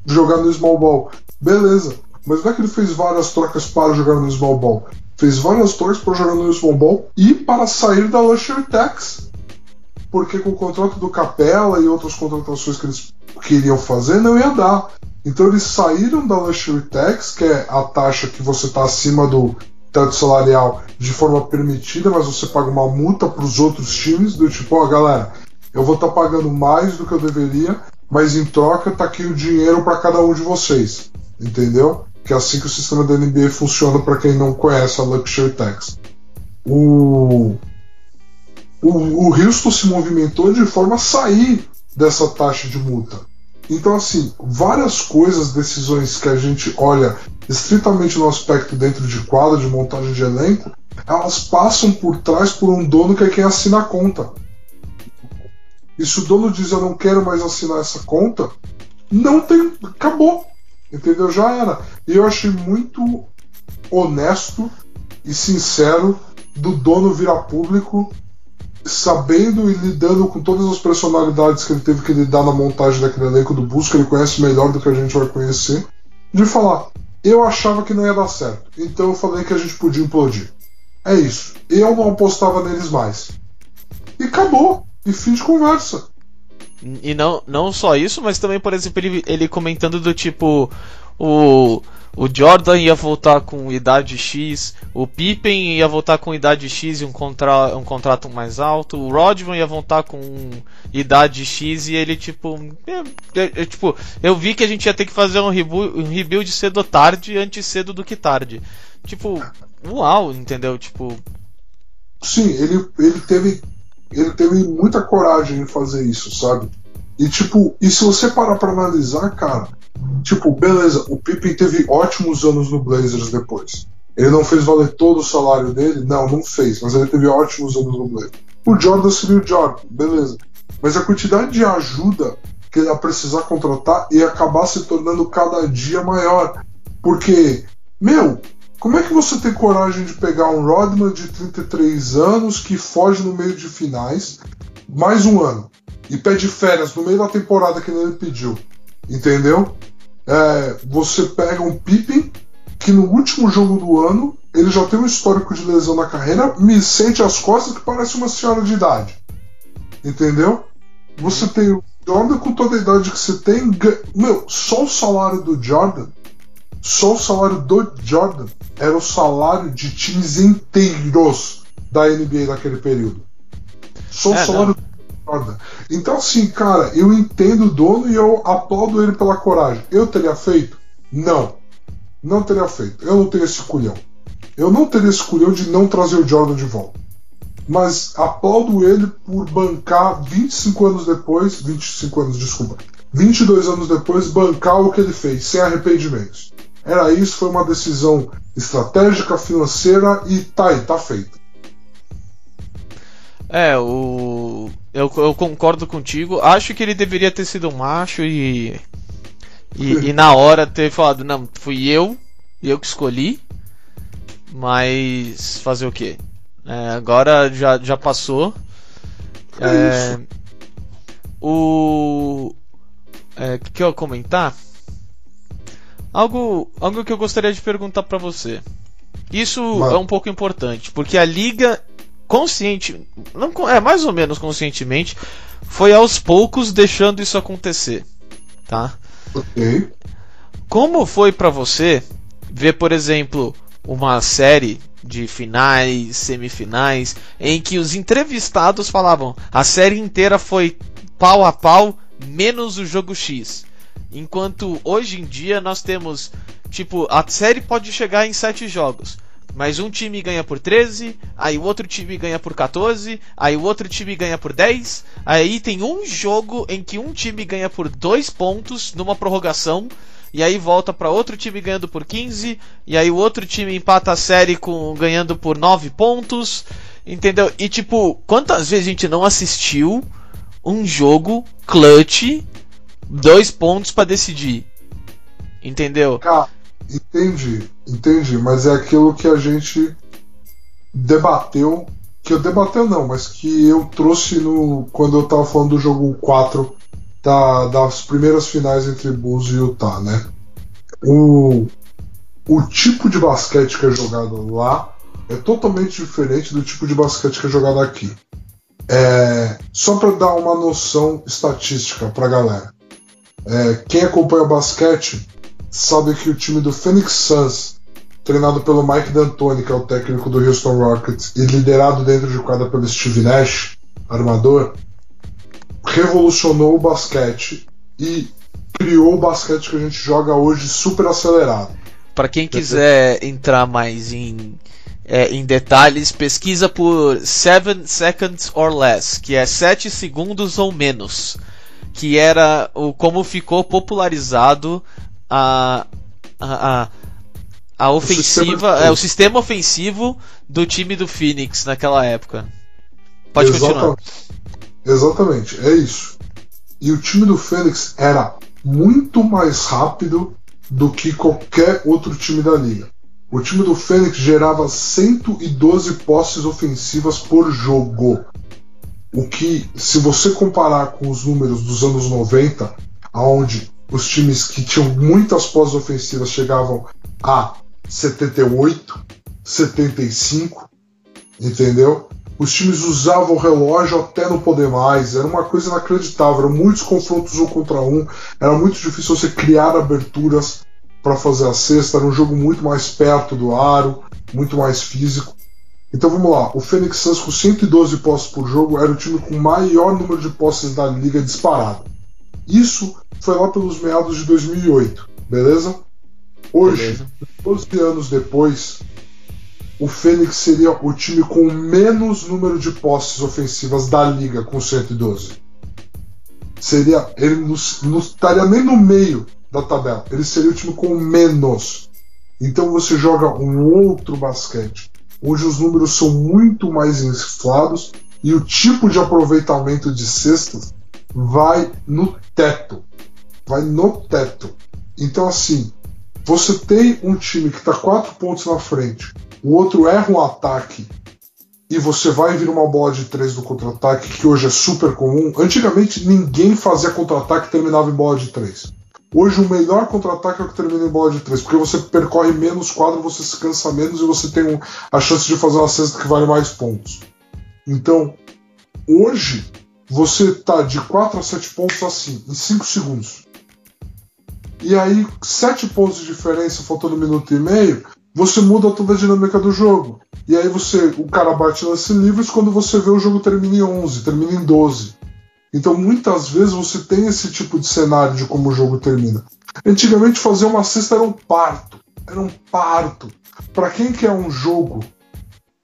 Speaker 2: jogar no small ball. Beleza. Mas não é que ele fez várias trocas para jogar no small ball fez várias trocas para jogar no Small Ball e para sair da Luxury Tax. Porque com o contrato do Capela e outras contratações que eles queriam fazer, não ia dar. Então eles saíram da Luxury Tax, que é a taxa que você está acima do teto salarial de forma permitida, mas você paga uma multa para os outros times, do tipo, ó, oh, galera, eu vou estar tá pagando mais do que eu deveria, mas em troca tá aqui o dinheiro para cada um de vocês. Entendeu? que é assim que o sistema da NBA funciona para quem não conhece a Luxury Tax. O, o, o Houston se movimentou de forma a sair dessa taxa de multa. Então, assim, várias coisas, decisões que a gente olha estritamente no aspecto dentro de quadra, de montagem de elenco, elas passam por trás por um dono que é quem assina a conta. E se o dono diz eu não quero mais assinar essa conta, não tem. acabou. Entendeu? Já era. E eu achei muito honesto e sincero do dono virar público, sabendo e lidando com todas as personalidades que ele teve que lidar na montagem daquele elenco do Busca, ele conhece melhor do que a gente vai conhecer, de falar: eu achava que não ia dar certo, então eu falei que a gente podia implodir. É isso. Eu não apostava neles mais. E acabou. E fim de conversa.
Speaker 1: E não, não só isso, mas também, por exemplo, ele, ele comentando do tipo. O, o Jordan ia voltar com idade X, o Pippen ia voltar com idade X e um, contra, um contrato mais alto, o Rodman ia voltar com idade X e ele tipo, é, é, é, tipo, eu vi que a gente ia ter que fazer um, rebu um rebuild cedo ou tarde, antes cedo do que tarde. Tipo, uau, entendeu? Tipo,
Speaker 2: sim, ele, ele teve ele teve muita coragem em fazer isso, sabe? E tipo, e se você parar pra analisar, cara, tipo, beleza, o Pippen teve ótimos anos no Blazers depois. Ele não fez valer todo o salário dele? Não, não fez, mas ele teve ótimos anos no Blazers. O Jordan seria o Jordan, beleza. Mas a quantidade de ajuda que ele ia precisar contratar ia acabar se tornando cada dia maior. Porque, meu, como é que você tem coragem de pegar um Rodman de 33 anos que foge no meio de finais, mais um ano, e pede férias no meio da temporada que ele pediu? Entendeu? É, você pega um Pippen que no último jogo do ano ele já tem um histórico de lesão na carreira, me sente as costas que parece uma senhora de idade. Entendeu? Você tem o Jordan com toda a idade que você tem. Meu, só o salário do Jordan só o salário do Jordan era o salário de times inteiros da NBA naquele período. Só é, o salário não. Jordan. Então, assim, cara, eu entendo o dono e eu aplaudo ele pela coragem. Eu teria feito? Não. Não teria feito. Eu não teria esse culhão. Eu não teria esse culhão de não trazer o Jordan de volta. Mas aplaudo ele por bancar 25 anos depois, 25 anos, desculpa, 22 anos depois, bancar o que ele fez, sem arrependimentos. Era isso, foi uma decisão estratégica, financeira e tá aí, tá feito.
Speaker 1: É, o. Eu, eu concordo contigo. Acho que ele deveria ter sido um macho e. E, e na hora ter falado, não, fui eu, eu que escolhi. Mas fazer o quê? É, agora já, já passou.
Speaker 2: É, é
Speaker 1: o. É, que, que eu ia comentar? Algo, algo que eu gostaria de perguntar para você. Isso é um pouco importante, porque a liga consciente, não é mais ou menos conscientemente, foi aos poucos deixando isso acontecer, tá?
Speaker 2: Ok.
Speaker 1: Como foi para você ver, por exemplo, uma série de finais, semifinais, em que os entrevistados falavam a série inteira foi pau a pau, menos o jogo X. Enquanto hoje em dia nós temos, tipo, a série pode chegar em 7 jogos. Mas um time ganha por 13, aí o outro time ganha por 14, aí o outro time ganha por 10, aí tem um jogo em que um time ganha por 2 pontos numa prorrogação, e aí volta para outro time ganhando por 15, e aí o outro time empata a série com ganhando por 9 pontos, entendeu? E tipo, quantas vezes a gente não assistiu um jogo clutch, dois pontos para decidir? Entendeu?
Speaker 2: Entendi, entendi, mas é aquilo que a gente debateu, que eu debateu não, mas que eu trouxe no quando eu tava falando do jogo 4 da, das primeiras finais entre Bulls e Utah, né? O, o tipo de basquete que é jogado lá é totalmente diferente do tipo de basquete que é jogado aqui. É, só para dar uma noção estatística para galera. É, quem acompanha basquete sabe que o time do Phoenix Suns, treinado pelo Mike D'Antoni, que é o técnico do Houston Rockets, e liderado dentro de quadra pelo Steve Nash, armador, revolucionou o basquete e criou o basquete que a gente joga hoje super acelerado.
Speaker 1: Para quem quiser entrar mais em, é, em detalhes, pesquisa por 7 seconds or less, que é 7 segundos ou menos, que era o como ficou popularizado a, a, a, ofensiva, o sistema, é, o sistema ofensivo do time do Phoenix naquela época. Pode Exatamente. continuar.
Speaker 2: Exatamente, é isso. E o time do Fênix era muito mais rápido do que qualquer outro time da liga. O time do Fênix gerava 112 posses ofensivas por jogo. O que, se você comparar com os números dos anos 90, onde os times que tinham muitas posses ofensivas chegavam a 78, 75, entendeu? Os times usavam o relógio até não poder mais, era uma coisa inacreditável. Eram muitos confrontos um contra um, era muito difícil você criar aberturas para fazer a cesta. Era um jogo muito mais perto do aro, muito mais físico. Então vamos lá, o Phoenix Suns com 112 posses por jogo era o time com maior número de posses da liga disparado. Isso foi lá pelos meados de 2008, beleza? Hoje, beleza. 12 anos depois, o Fênix seria o time com menos número de posses ofensivas da liga, com 112. Seria, ele não estaria nem no meio da tabela, ele seria o time com menos. Então você joga um outro basquete. Hoje os números são muito mais inflados e o tipo de aproveitamento de cestas vai no teto. Vai no teto. Então, assim, você tem um time que está quatro pontos na frente, o outro erra um ataque e você vai vir uma bola de três no contra-ataque, que hoje é super comum. Antigamente ninguém fazia contra-ataque e terminava em bola de três. Hoje o melhor contra-ataque é o que termina em bola de três, porque você percorre menos quadro, você se cansa menos e você tem a chance de fazer uma cesta que vale mais pontos. Então, hoje você tá de 4 a 7 pontos assim, em 5 segundos. E aí, 7 pontos de diferença, faltando um minuto e meio, você muda toda a dinâmica do jogo. E aí você, o cara bate lance livres quando você vê o jogo termina em 11, termina em 12. Então muitas vezes você tem esse tipo de cenário de como o jogo termina. Antigamente fazer uma cesta era um parto, era um parto. Para quem quer um jogo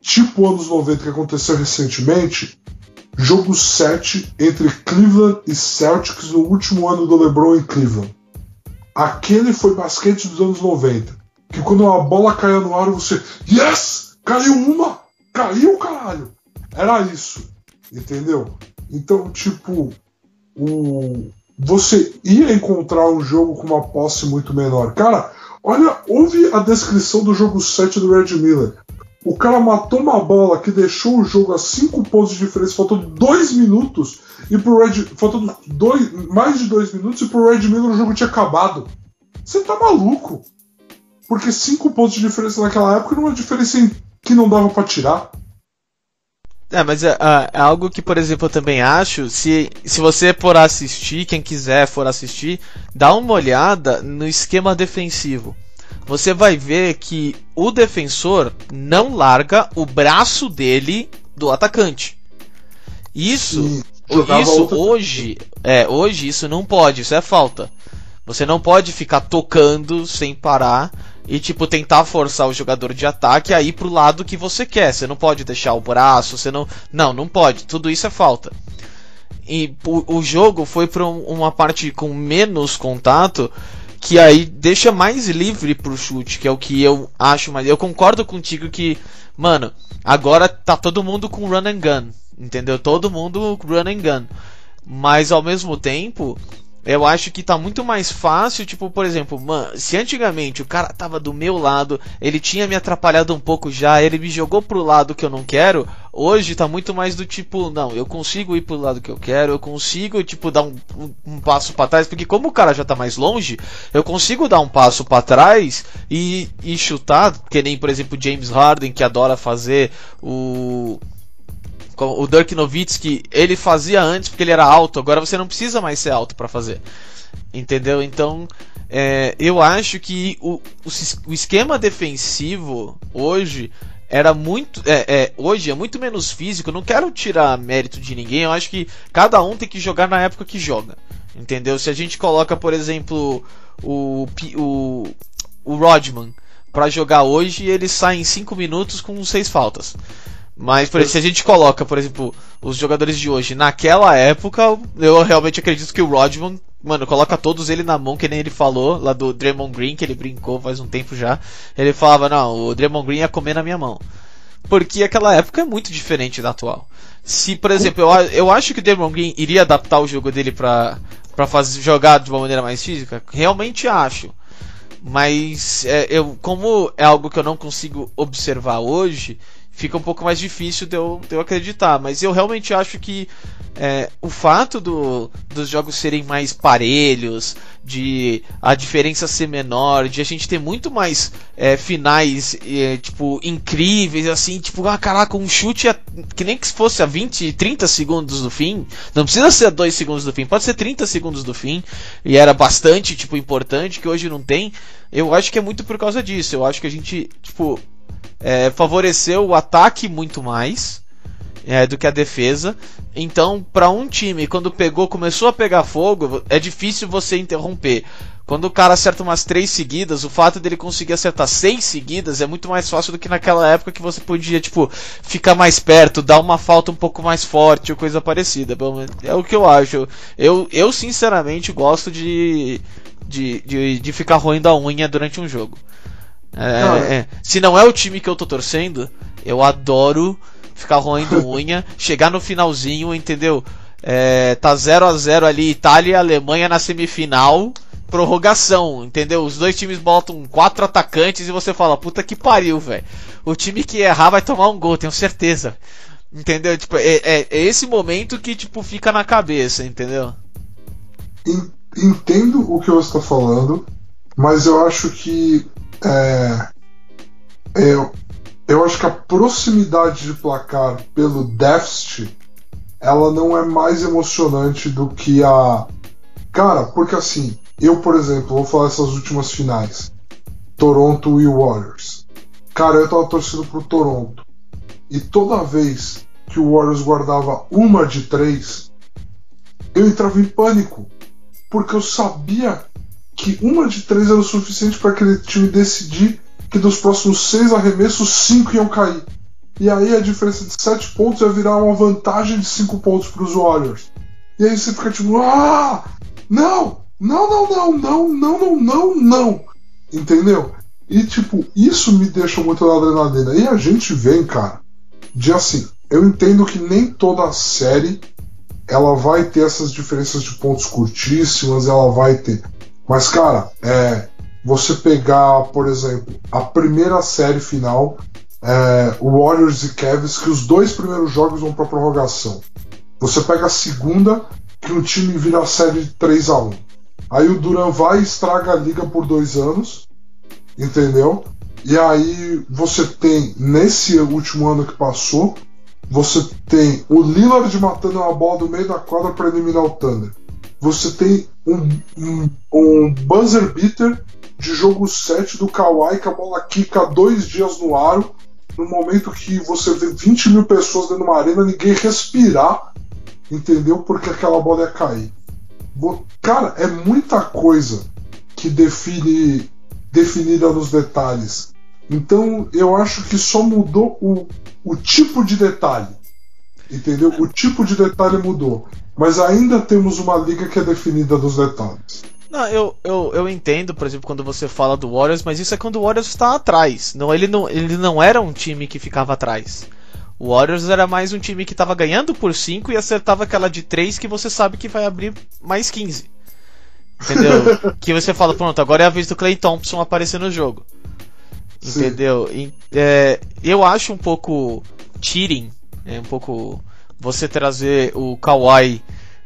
Speaker 2: tipo anos 90 que aconteceu recentemente, jogo 7 entre Cleveland e Celtics no último ano do LeBron em Cleveland. Aquele foi basquete dos anos 90 que quando a bola caia no ar você. Yes! Caiu uma! Caiu, caralho! Era isso. Entendeu? Então, tipo, o, você ia encontrar um jogo com uma posse muito menor. Cara, olha, ouve a descrição do jogo 7 do Red Miller. O cara matou uma bola que deixou o jogo a 5 pontos de diferença, faltando 2 minutos, e pro Red. Faltando dois, mais de 2 minutos, e pro Red Miller o jogo tinha acabado. Você tá maluco? Porque 5 pontos de diferença naquela época é uma diferença que não dava para tirar.
Speaker 1: É, mas é, é, é, algo que, por exemplo, eu também acho, se, se você for assistir, quem quiser for assistir, dá uma olhada no esquema defensivo. Você vai ver que o defensor não larga o braço dele do atacante. Isso, isso hoje, é, hoje isso não pode, isso é falta. Você não pode ficar tocando sem parar e tipo tentar forçar o jogador de ataque a ir pro lado que você quer. Você não pode deixar o braço, você não, não, não pode. Tudo isso é falta. E o, o jogo foi para um, uma parte com menos contato que aí deixa mais livre pro chute, que é o que eu acho mais. Eu concordo contigo que, mano, agora tá todo mundo com run and gun, entendeu? Todo mundo run and gun. Mas ao mesmo tempo, eu acho que tá muito mais fácil, tipo, por exemplo, mano, se antigamente o cara tava do meu lado, ele tinha me atrapalhado um pouco já, ele me jogou pro lado que eu não quero, hoje tá muito mais do tipo, não, eu consigo ir pro lado que eu quero, eu consigo, tipo, dar um, um, um passo para trás, porque como o cara já tá mais longe, eu consigo dar um passo para trás e, e chutar, que nem, por exemplo, James Harden, que adora fazer o o Dirk Nowitzki, ele fazia antes porque ele era alto, agora você não precisa mais ser alto para fazer. Entendeu? Então, é, eu acho que o, o, o, esquema defensivo hoje era muito. É, é, hoje é muito menos físico. Não quero tirar mérito de ninguém. Eu acho que cada um tem que jogar na época que joga. Entendeu? Se a gente coloca, por exemplo, o, o, o Rodman para jogar hoje, ele sai em 5 minutos com 6 faltas. Mas, por se a gente coloca, por exemplo, os jogadores de hoje naquela época, eu realmente acredito que o Rodman, mano, coloca todos ele na mão, que nem ele falou, lá do Draymond Green, que ele brincou faz um tempo já. Ele falava, não, o Draymond Green ia comer na minha mão. Porque aquela época é muito diferente da atual. Se, por exemplo, eu, eu acho que o Draymond Green iria adaptar o jogo dele pra, pra fazer, jogar de uma maneira mais física, realmente acho. Mas é, eu, como é algo que eu não consigo observar hoje, fica um pouco mais difícil de eu, de eu acreditar. Mas eu realmente acho que é, o fato do, dos jogos serem mais parelhos, de a diferença ser menor, de a gente ter muito mais é, finais é, tipo incríveis, assim, tipo, ah, caraca, um chute a, que nem que fosse a 20, 30 segundos do fim, não precisa ser a 2 segundos do fim, pode ser 30 segundos do fim, e era bastante tipo importante, que hoje não tem. Eu acho que é muito por causa disso. Eu acho que a gente, tipo, é, favoreceu o ataque muito mais é, do que a defesa. Então, para um time, quando pegou, começou a pegar fogo, é difícil você interromper. Quando o cara acerta umas três seguidas, o fato dele conseguir acertar seis seguidas é muito mais fácil do que naquela época que você podia, tipo, ficar mais perto, dar uma falta um pouco mais forte ou coisa parecida. É o que eu acho. Eu, eu sinceramente gosto de, de, de, de ficar roendo a unha durante um jogo. É, é. Se não é o time que eu tô torcendo, eu adoro ficar roendo unha, chegar no finalzinho, entendeu? É, tá 0 a 0 ali, Itália e Alemanha na semifinal, prorrogação, entendeu? Os dois times botam quatro atacantes e você fala, puta que pariu, velho. O time que errar vai tomar um gol, tenho certeza. Entendeu? Tipo, é, é, é esse momento que tipo fica na cabeça, entendeu?
Speaker 2: Entendo o que você está falando, mas eu acho que é, eu, eu acho que a proximidade de placar pelo déficit ela não é mais emocionante do que a. Cara, porque assim, eu, por exemplo, vou falar essas últimas finais: Toronto e Warriors. Cara, eu tava torcendo pro Toronto. E toda vez que o Warriors guardava uma de três, eu entrava em pânico. Porque eu sabia que uma de três era o suficiente para aquele time decidir que dos próximos seis arremessos, cinco iam cair. E aí a diferença de sete pontos ia virar uma vantagem de cinco pontos para os Warriors. E aí você fica tipo, ah, não, não, não, não, não, não, não, não, não, entendeu? E tipo, isso me deixa muito na adrenalina. E a gente vem, cara, de assim, eu entendo que nem toda série ela vai ter essas diferenças de pontos curtíssimas, ela vai ter. Mas, cara, é, você pegar, por exemplo, a primeira série final, é, Warriors e Cavs, que os dois primeiros jogos vão para prorrogação. Você pega a segunda, que o time vira a série de 3 a 1 Aí o Duran vai e estraga a liga por dois anos, entendeu? E aí você tem, nesse último ano que passou, você tem o Lillard matando uma bola do meio da quadra para eliminar o Thunder. Você tem um, um, um buzzer beater de jogo 7 do Kawhi que a bola quica dois dias no aro, no momento que você vê 20 mil pessoas dentro de uma arena, ninguém respirar, entendeu? Porque aquela bola ia cair. Cara, é muita coisa que define definida nos detalhes. Então eu acho que só mudou o, o tipo de detalhe. Entendeu? O tipo de detalhe mudou. Mas ainda temos uma liga que é definida nos detalhes.
Speaker 1: Não, eu, eu, eu entendo, por exemplo, quando você fala do Warriors, mas isso é quando o Warriors está atrás. Não, ele, não, ele não era um time que ficava atrás. O Warriors era mais um time que estava ganhando por 5 e acertava aquela de 3 que você sabe que vai abrir mais 15. Entendeu? que você fala, pronto, agora é a vez do Clay Thompson aparecer no jogo. Sim. Entendeu? É, eu acho um pouco cheating, é um pouco você trazer o Kawhi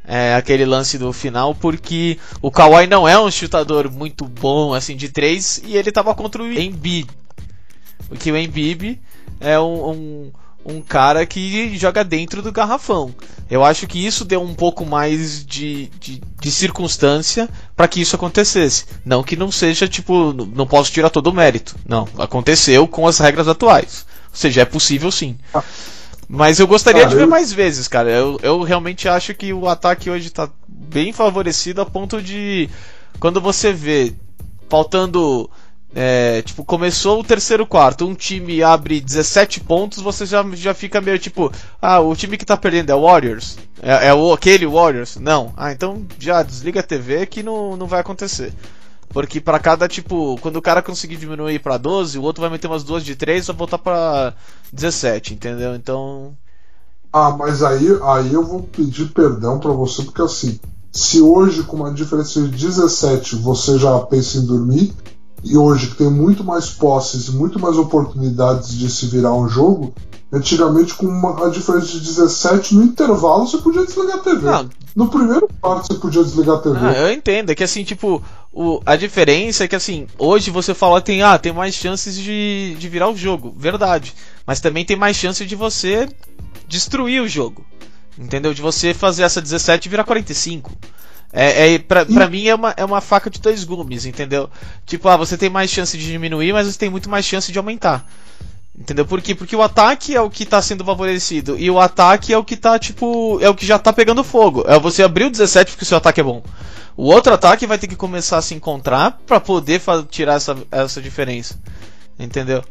Speaker 1: é, aquele lance do final, porque o Kawhi não é um chutador muito bom assim de três e ele estava contra o Embiid. Porque o Embiid é um, um, um, cara que joga dentro do garrafão. Eu acho que isso deu um pouco mais de, de, de circunstância para que isso acontecesse. Não que não seja tipo, não posso tirar todo o mérito. Não, aconteceu com as regras atuais. Ou seja, é possível sim. Ah. Mas eu gostaria de ver mais vezes, cara. Eu, eu realmente acho que o ataque hoje tá bem favorecido a ponto de. Quando você vê, faltando. É, tipo, começou o terceiro quarto, um time abre 17 pontos, você já, já fica meio tipo, ah, o time que tá perdendo é o Warriors? É, é o, aquele Warriors? Não. Ah, então já desliga a TV que não, não vai acontecer. Porque para cada, tipo, quando o cara conseguir diminuir para 12, o outro vai meter umas duas de 3 e vai voltar para 17, entendeu? Então.
Speaker 2: Ah, mas aí, aí eu vou pedir perdão para você, porque assim, se hoje com uma diferença de 17 você já pensa em dormir, e hoje que tem muito mais posses e muito mais oportunidades de se virar um jogo, antigamente com uma, a diferença de 17 no intervalo você podia desligar a TV. Não. No primeiro quarto você podia desligar a TV.
Speaker 1: Ah, eu entendo, é que assim, tipo, o, a diferença é que assim, hoje você fala tem, ah, tem mais chances de, de virar o jogo, verdade. Mas também tem mais chance de você destruir o jogo. Entendeu? De você fazer essa 17 e virar 45. É, é, pra, pra mim é uma, é uma faca de dois gumes, entendeu? Tipo, ah, você tem mais chance de diminuir, mas você tem muito mais chance de aumentar. Entendeu? Por quê? Porque o ataque é o que tá sendo favorecido. E o ataque é o que tá, tipo. É o que já tá pegando fogo. É você abrir o 17 porque o seu ataque é bom. O outro ataque vai ter que começar a se encontrar para poder tirar essa, essa diferença. Entendeu?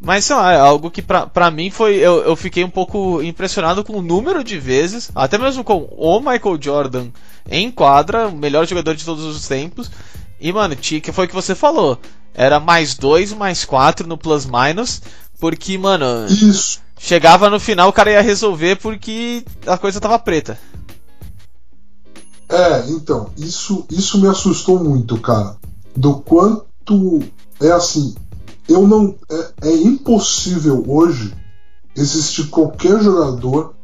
Speaker 1: Mas sei lá, é algo que pra, pra mim foi. Eu, eu fiquei um pouco impressionado com o número de vezes, até mesmo com o Michael Jordan em quadra, o melhor jogador de todos os tempos. E, mano, que foi o que você falou. Era mais dois, mais quatro no plus minus. Porque, mano.
Speaker 2: Isso.
Speaker 1: Chegava no final, o cara ia resolver porque a coisa tava preta.
Speaker 2: É, então, isso, isso me assustou muito, cara. Do quanto. É assim, eu não. É, é impossível hoje existir qualquer jogador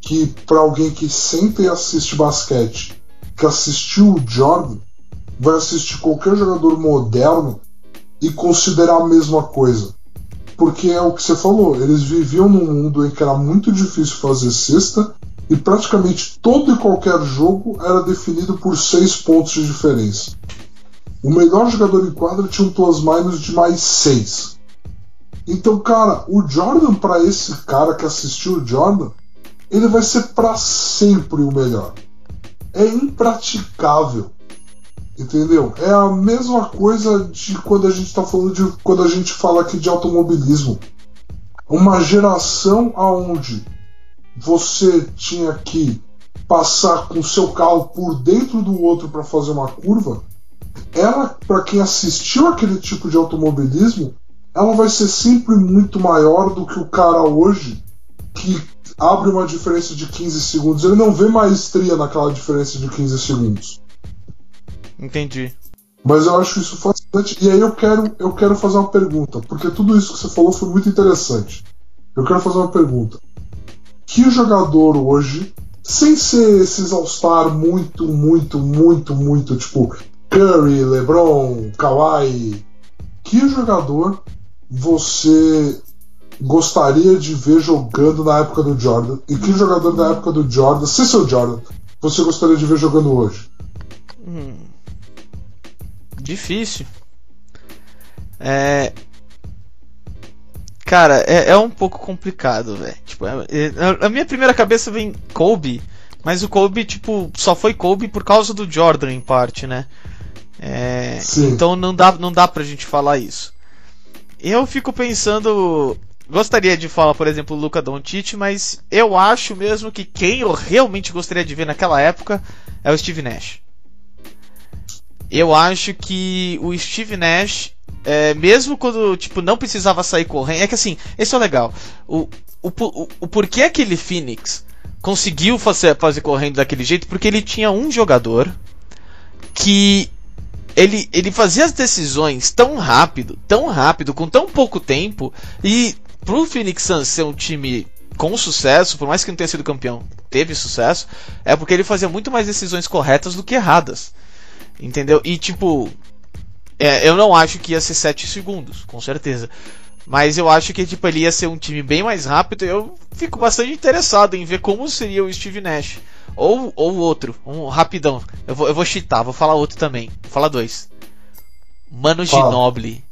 Speaker 2: que, para alguém que sempre assiste basquete, que assistiu o Jordan, vai assistir qualquer jogador moderno e considerar a mesma coisa. Porque é o que você falou, eles viviam num mundo em que era muito difícil fazer cesta e praticamente todo e qualquer jogo era definido por seis pontos de diferença. O melhor jogador em quadra tinha um plus minus de mais 6. Então, cara, o Jordan, para esse cara que assistiu o Jordan, ele vai ser para sempre o melhor. É impraticável. Entendeu? É a mesma coisa de quando a gente está falando de quando a gente fala aqui de automobilismo. Uma geração aonde você tinha que passar com seu carro por dentro do outro para fazer uma curva, ela, para quem assistiu aquele tipo de automobilismo, ela vai ser sempre muito maior do que o cara hoje que abre uma diferença de 15 segundos. Ele não vê maestria naquela diferença de 15 segundos.
Speaker 1: Entendi.
Speaker 2: Mas eu acho isso fascinante. E aí eu quero, eu quero fazer uma pergunta, porque tudo isso que você falou foi muito interessante. Eu quero fazer uma pergunta. Que jogador hoje, sem ser esses All-Star muito, muito, muito, muito, tipo Curry, LeBron, Kawhi, que jogador você gostaria de ver jogando na época do Jordan? E que jogador da época do Jordan, se seu Jordan, você gostaria de ver jogando hoje?
Speaker 1: Hum, difícil. É, Cara, é, é um pouco complicado, velho. Tipo, é, é, a minha primeira cabeça vem Kobe, mas o Kobe, tipo, só foi Kobe por causa do Jordan, em parte, né? É, então não dá, não dá pra gente falar isso. Eu fico pensando. Gostaria de falar, por exemplo, o Luca Doncic, mas eu acho mesmo que quem eu realmente gostaria de ver naquela época é o Steve Nash. Eu acho que o Steve Nash é, mesmo quando, tipo, não precisava sair correndo. É que assim, esse é legal. O, o, o, o porquê aquele Phoenix conseguiu fazer, fazer correndo daquele jeito? Porque ele tinha um jogador que ele, ele fazia as decisões tão rápido, tão rápido, com tão pouco tempo. E pro Phoenix Suns ser um time com sucesso, por mais que não tenha sido campeão, teve sucesso, é porque ele fazia muito mais decisões corretas do que erradas. Entendeu? E tipo, é, eu não acho que ia ser 7 segundos, com certeza. Mas eu acho que tipo, ele ia ser um time bem mais rápido. Eu fico bastante interessado em ver como seria o Steve Nash. Ou, ou outro, um rapidão. Eu vou, eu vou chitar, vou falar outro também. Vou falar dois. Mano Ginobili.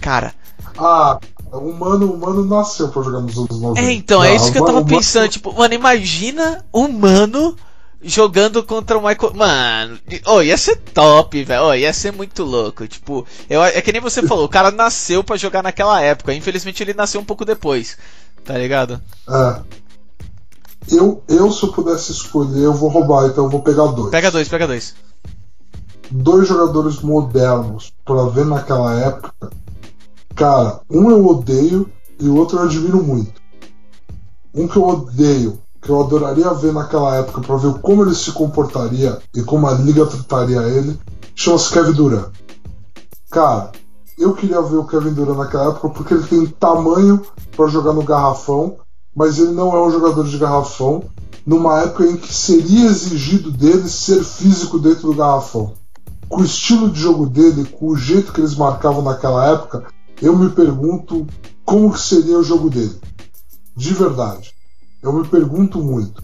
Speaker 1: Cara.
Speaker 2: Ah, o mano, o mano nasceu pra jogar nos anos 90.
Speaker 1: É, então, é isso que eu tava pensando. Tipo, mano, imagina o mano jogando contra o Michael. Mano, oh, ia ser top, velho. Oh, ia ser muito louco. Tipo, eu, é que nem você falou, o cara nasceu para jogar naquela época. Infelizmente ele nasceu um pouco depois. Tá ligado?
Speaker 2: É. Eu, eu, se eu pudesse escolher, eu vou roubar, então eu vou pegar dois.
Speaker 1: Pega dois, pega dois.
Speaker 2: Dois jogadores modernos para ver naquela época. Cara, um eu odeio e o outro eu admiro muito. Um que eu odeio que eu adoraria ver naquela época para ver como ele se comportaria e como a liga trataria ele, chama-se Kevin Durant. Cara, eu queria ver o Kevin Durant naquela época porque ele tem tamanho para jogar no garrafão, mas ele não é um jogador de garrafão, numa época em que seria exigido dele ser físico dentro do garrafão. Com o estilo de jogo dele, com o jeito que eles marcavam naquela época, eu me pergunto como que seria o jogo dele. De verdade. Eu me pergunto muito.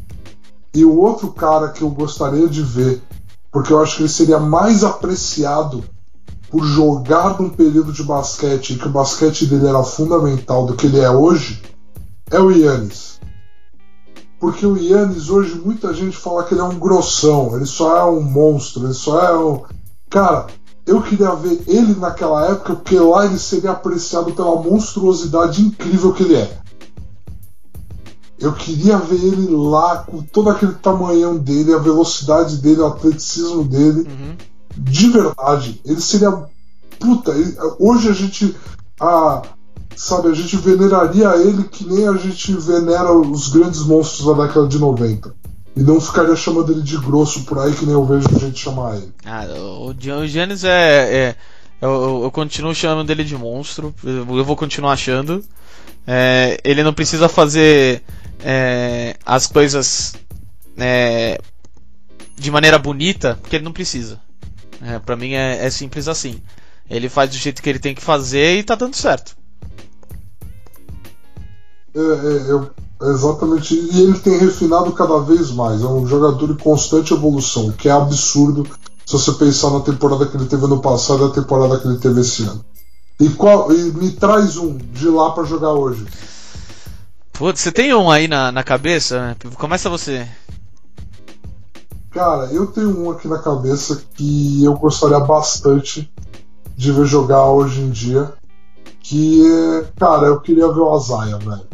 Speaker 2: E o outro cara que eu gostaria de ver, porque eu acho que ele seria mais apreciado por jogar num período de basquete que o basquete dele era fundamental do que ele é hoje, é o Yannis. Porque o Yannis hoje muita gente fala que ele é um grossão, ele só é um monstro, ele só é um. Cara, eu queria ver ele naquela época, porque lá ele seria apreciado pela monstruosidade incrível que ele é. Eu queria ver ele lá com todo aquele tamanhão dele, a velocidade dele, o atleticismo dele. Uhum. De verdade. Ele seria. Puta, ele... hoje a gente. A, sabe, a gente veneraria ele que nem a gente venera os grandes monstros da década de 90. E não ficaria chamando ele de grosso por aí que nem eu vejo a gente chamar ele.
Speaker 1: Ah, o, Giannis é. é eu, eu, continuo chamando ele de monstro. Eu vou continuar achando. É, ele não precisa fazer é, as coisas é, de maneira bonita, porque ele não precisa. É, para mim é, é, simples assim. Ele faz do jeito que ele tem que fazer e tá dando certo.
Speaker 2: É, é, eu, exatamente. E ele tem refinado cada vez mais. É um jogador em constante evolução, que é absurdo se você pensar na temporada que ele teve no passado e a temporada que ele teve esse ano. E, qual, e me traz um de lá para jogar hoje.
Speaker 1: Putz, você tem um aí na, na cabeça? Começa você.
Speaker 2: Cara, eu tenho um aqui na cabeça que eu gostaria bastante de ver jogar hoje em dia. Que. Cara, eu queria ver o Azaia, velho.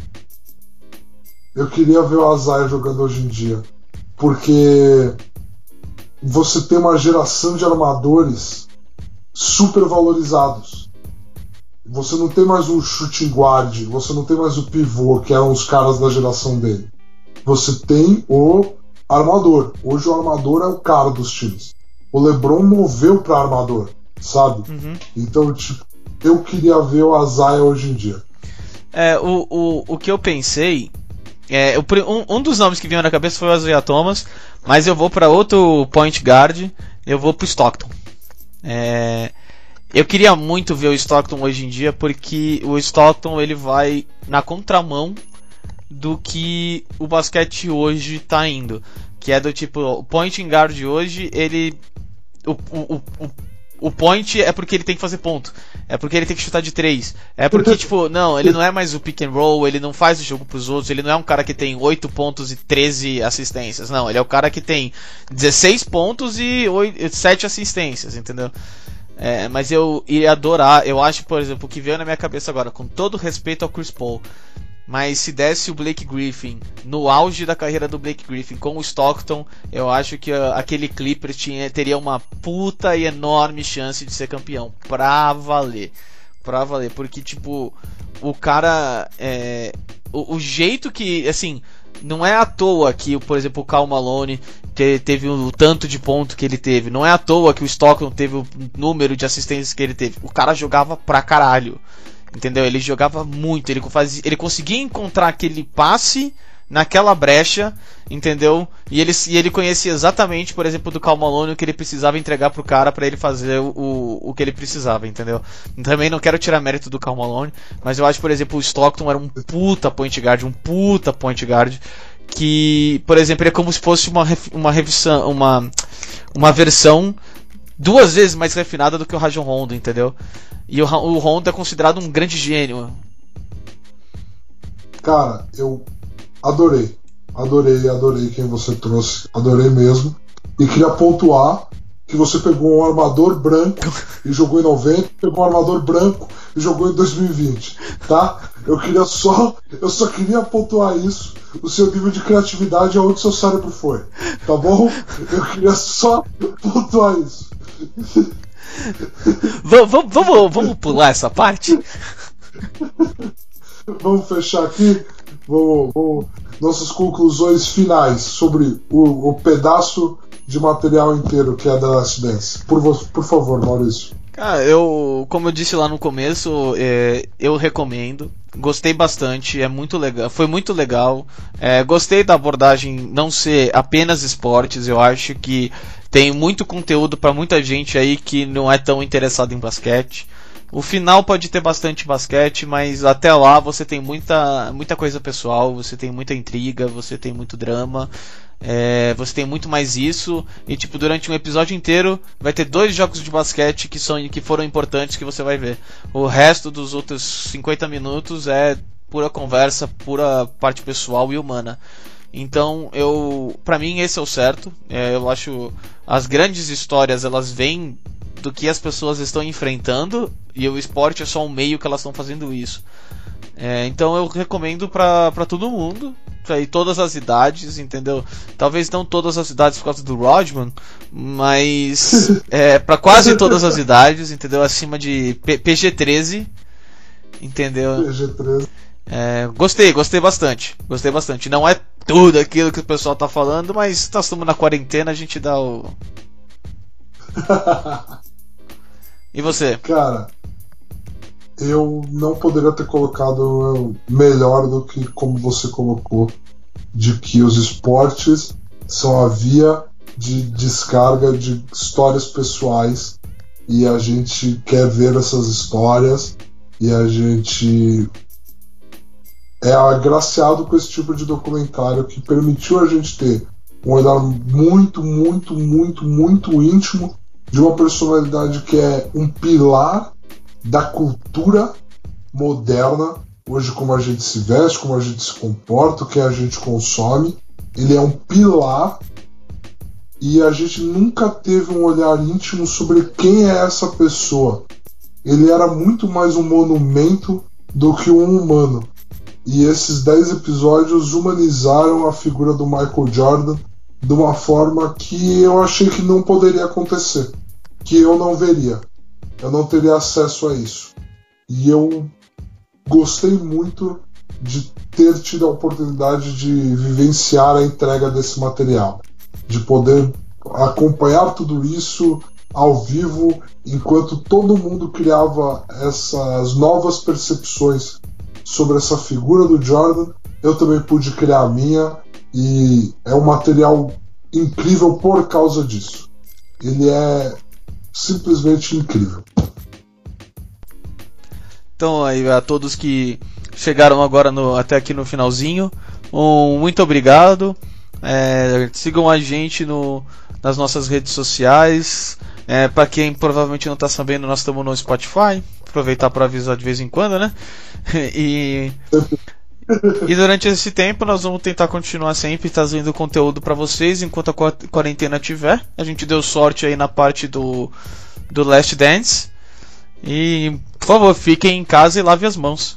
Speaker 2: Eu queria ver o Azaia jogando hoje em dia. Porque você tem uma geração de armadores super valorizados. Você não tem mais o shooting guard, você não tem mais o pivô, que eram os caras da geração dele. Você tem o armador. Hoje o armador é o cara dos times. O LeBron moveu para armador, sabe? Uhum. Então, tipo, eu queria ver o Azaia hoje em dia.
Speaker 1: É, o, o, o que eu pensei. É, um, um dos nomes que veio na cabeça foi o Azaia Thomas, mas eu vou para outro point guard, eu vou pro Stockton. É, eu queria muito ver o Stockton hoje em dia porque o Stockton ele vai na contramão do que o basquete hoje está indo, que é do tipo o point guard hoje ele o, o, o, o point é porque ele tem que fazer ponto. É porque ele tem que chutar de três. É porque, tipo, não, ele não é mais o pick and roll, ele não faz o jogo pros outros, ele não é um cara que tem 8 pontos e 13 assistências. Não, ele é o cara que tem 16 pontos e 8, 7 assistências, entendeu? É, mas eu iria adorar, eu acho, por exemplo, o que veio na minha cabeça agora, com todo respeito ao Chris Paul, mas se desse o Blake Griffin no auge da carreira do Blake Griffin com o Stockton, eu acho que uh, aquele Clippers tinha, teria uma puta e enorme chance de ser campeão. Pra valer. Pra valer. Porque, tipo, o cara. É, o, o jeito que. Assim, não é à toa que, por exemplo, o Cal Malone te, teve o tanto de ponto que ele teve. Não é à toa que o Stockton teve o número de assistências que ele teve. O cara jogava pra caralho. Entendeu? Ele jogava muito. Ele, fazia, ele conseguia encontrar aquele passe naquela brecha, entendeu? E ele, e ele conhecia exatamente, por exemplo, do Cal Malone o que ele precisava entregar pro cara para ele fazer o, o que ele precisava, entendeu? Também não quero tirar mérito do Cal Malone, mas eu acho, por exemplo, o Stockton era um puta point guard, um puta point guard que, por exemplo, ele é como se fosse uma uma revisão, uma uma versão duas vezes mais refinada do que o Rajon Rondo, entendeu? E o, o Rondo é considerado um grande gênio.
Speaker 2: Cara, eu adorei. Adorei, adorei quem você trouxe. Adorei mesmo. E queria pontuar que você pegou um armador branco e jogou em 90, pegou um armador branco e jogou em 2020, tá? Eu queria só, eu só queria pontuar isso, o seu nível de criatividade aonde seu cérebro foi, tá bom? Eu queria só pontuar isso.
Speaker 1: vamos, vamos, vamos pular essa parte?
Speaker 2: vamos fechar aqui. Vamos, vamos, nossas conclusões finais sobre o, o, pedaço de material inteiro que é da Last Dance. Por, por favor, Maurício.
Speaker 1: Cara, eu, como eu disse lá no começo, é, eu recomendo. Gostei bastante, é muito legal, foi muito legal. É, gostei da abordagem não ser apenas esportes. Eu acho que tem muito conteúdo para muita gente aí que não é tão interessado em basquete. O final pode ter bastante basquete, mas até lá você tem muita, muita coisa pessoal, você tem muita intriga, você tem muito drama, é, você tem muito mais isso. E tipo, durante um episódio inteiro vai ter dois jogos de basquete que, são, que foram importantes que você vai ver. O resto dos outros 50 minutos é pura conversa, pura parte pessoal e humana. Então, eu, para mim esse é o certo. É, eu acho as grandes histórias elas vêm do que as pessoas estão enfrentando e o esporte é só um meio que elas estão fazendo isso. É, então eu recomendo para todo mundo, aí todas as idades, entendeu? Talvez não todas as idades por causa do Rodman, mas é, para quase todas as idades, entendeu? Acima de PG-13, entendeu?
Speaker 2: PG-13.
Speaker 1: É, gostei, gostei bastante. Gostei bastante. Não é tudo aquilo que o pessoal tá falando, mas nós estamos na quarentena, a gente dá o. e você?
Speaker 2: Cara, eu não poderia ter colocado melhor do que como você colocou, de que os esportes são a via de descarga de histórias pessoais e a gente quer ver essas histórias e a gente é agraciado com esse tipo de documentário que permitiu a gente ter um olhar muito, muito, muito, muito íntimo de uma personalidade que é um pilar da cultura moderna, hoje como a gente se veste, como a gente se comporta, o que a gente consome. Ele é um pilar e a gente nunca teve um olhar íntimo sobre quem é essa pessoa. Ele era muito mais um monumento do que um humano. E esses 10 episódios humanizaram a figura do Michael Jordan de uma forma que eu achei que não poderia acontecer, que eu não veria. Eu não teria acesso a isso. E eu gostei muito de ter tido a oportunidade de vivenciar a entrega desse material, de poder acompanhar tudo isso ao vivo, enquanto todo mundo criava essas novas percepções sobre essa figura do Jordan, eu também pude criar a minha e é um material incrível por causa disso. Ele é simplesmente incrível.
Speaker 1: Então aí a todos que chegaram agora no, até aqui no finalzinho, um muito obrigado. É, sigam a gente no, nas nossas redes sociais. É, para quem provavelmente não está sabendo, nós estamos no Spotify. Aproveitar para avisar de vez em quando, né? e, e durante esse tempo nós vamos tentar continuar sempre trazendo conteúdo para vocês enquanto a quarentena tiver. A gente deu sorte aí na parte do, do Last Dance. E, por favor, fiquem em casa e lavem as mãos.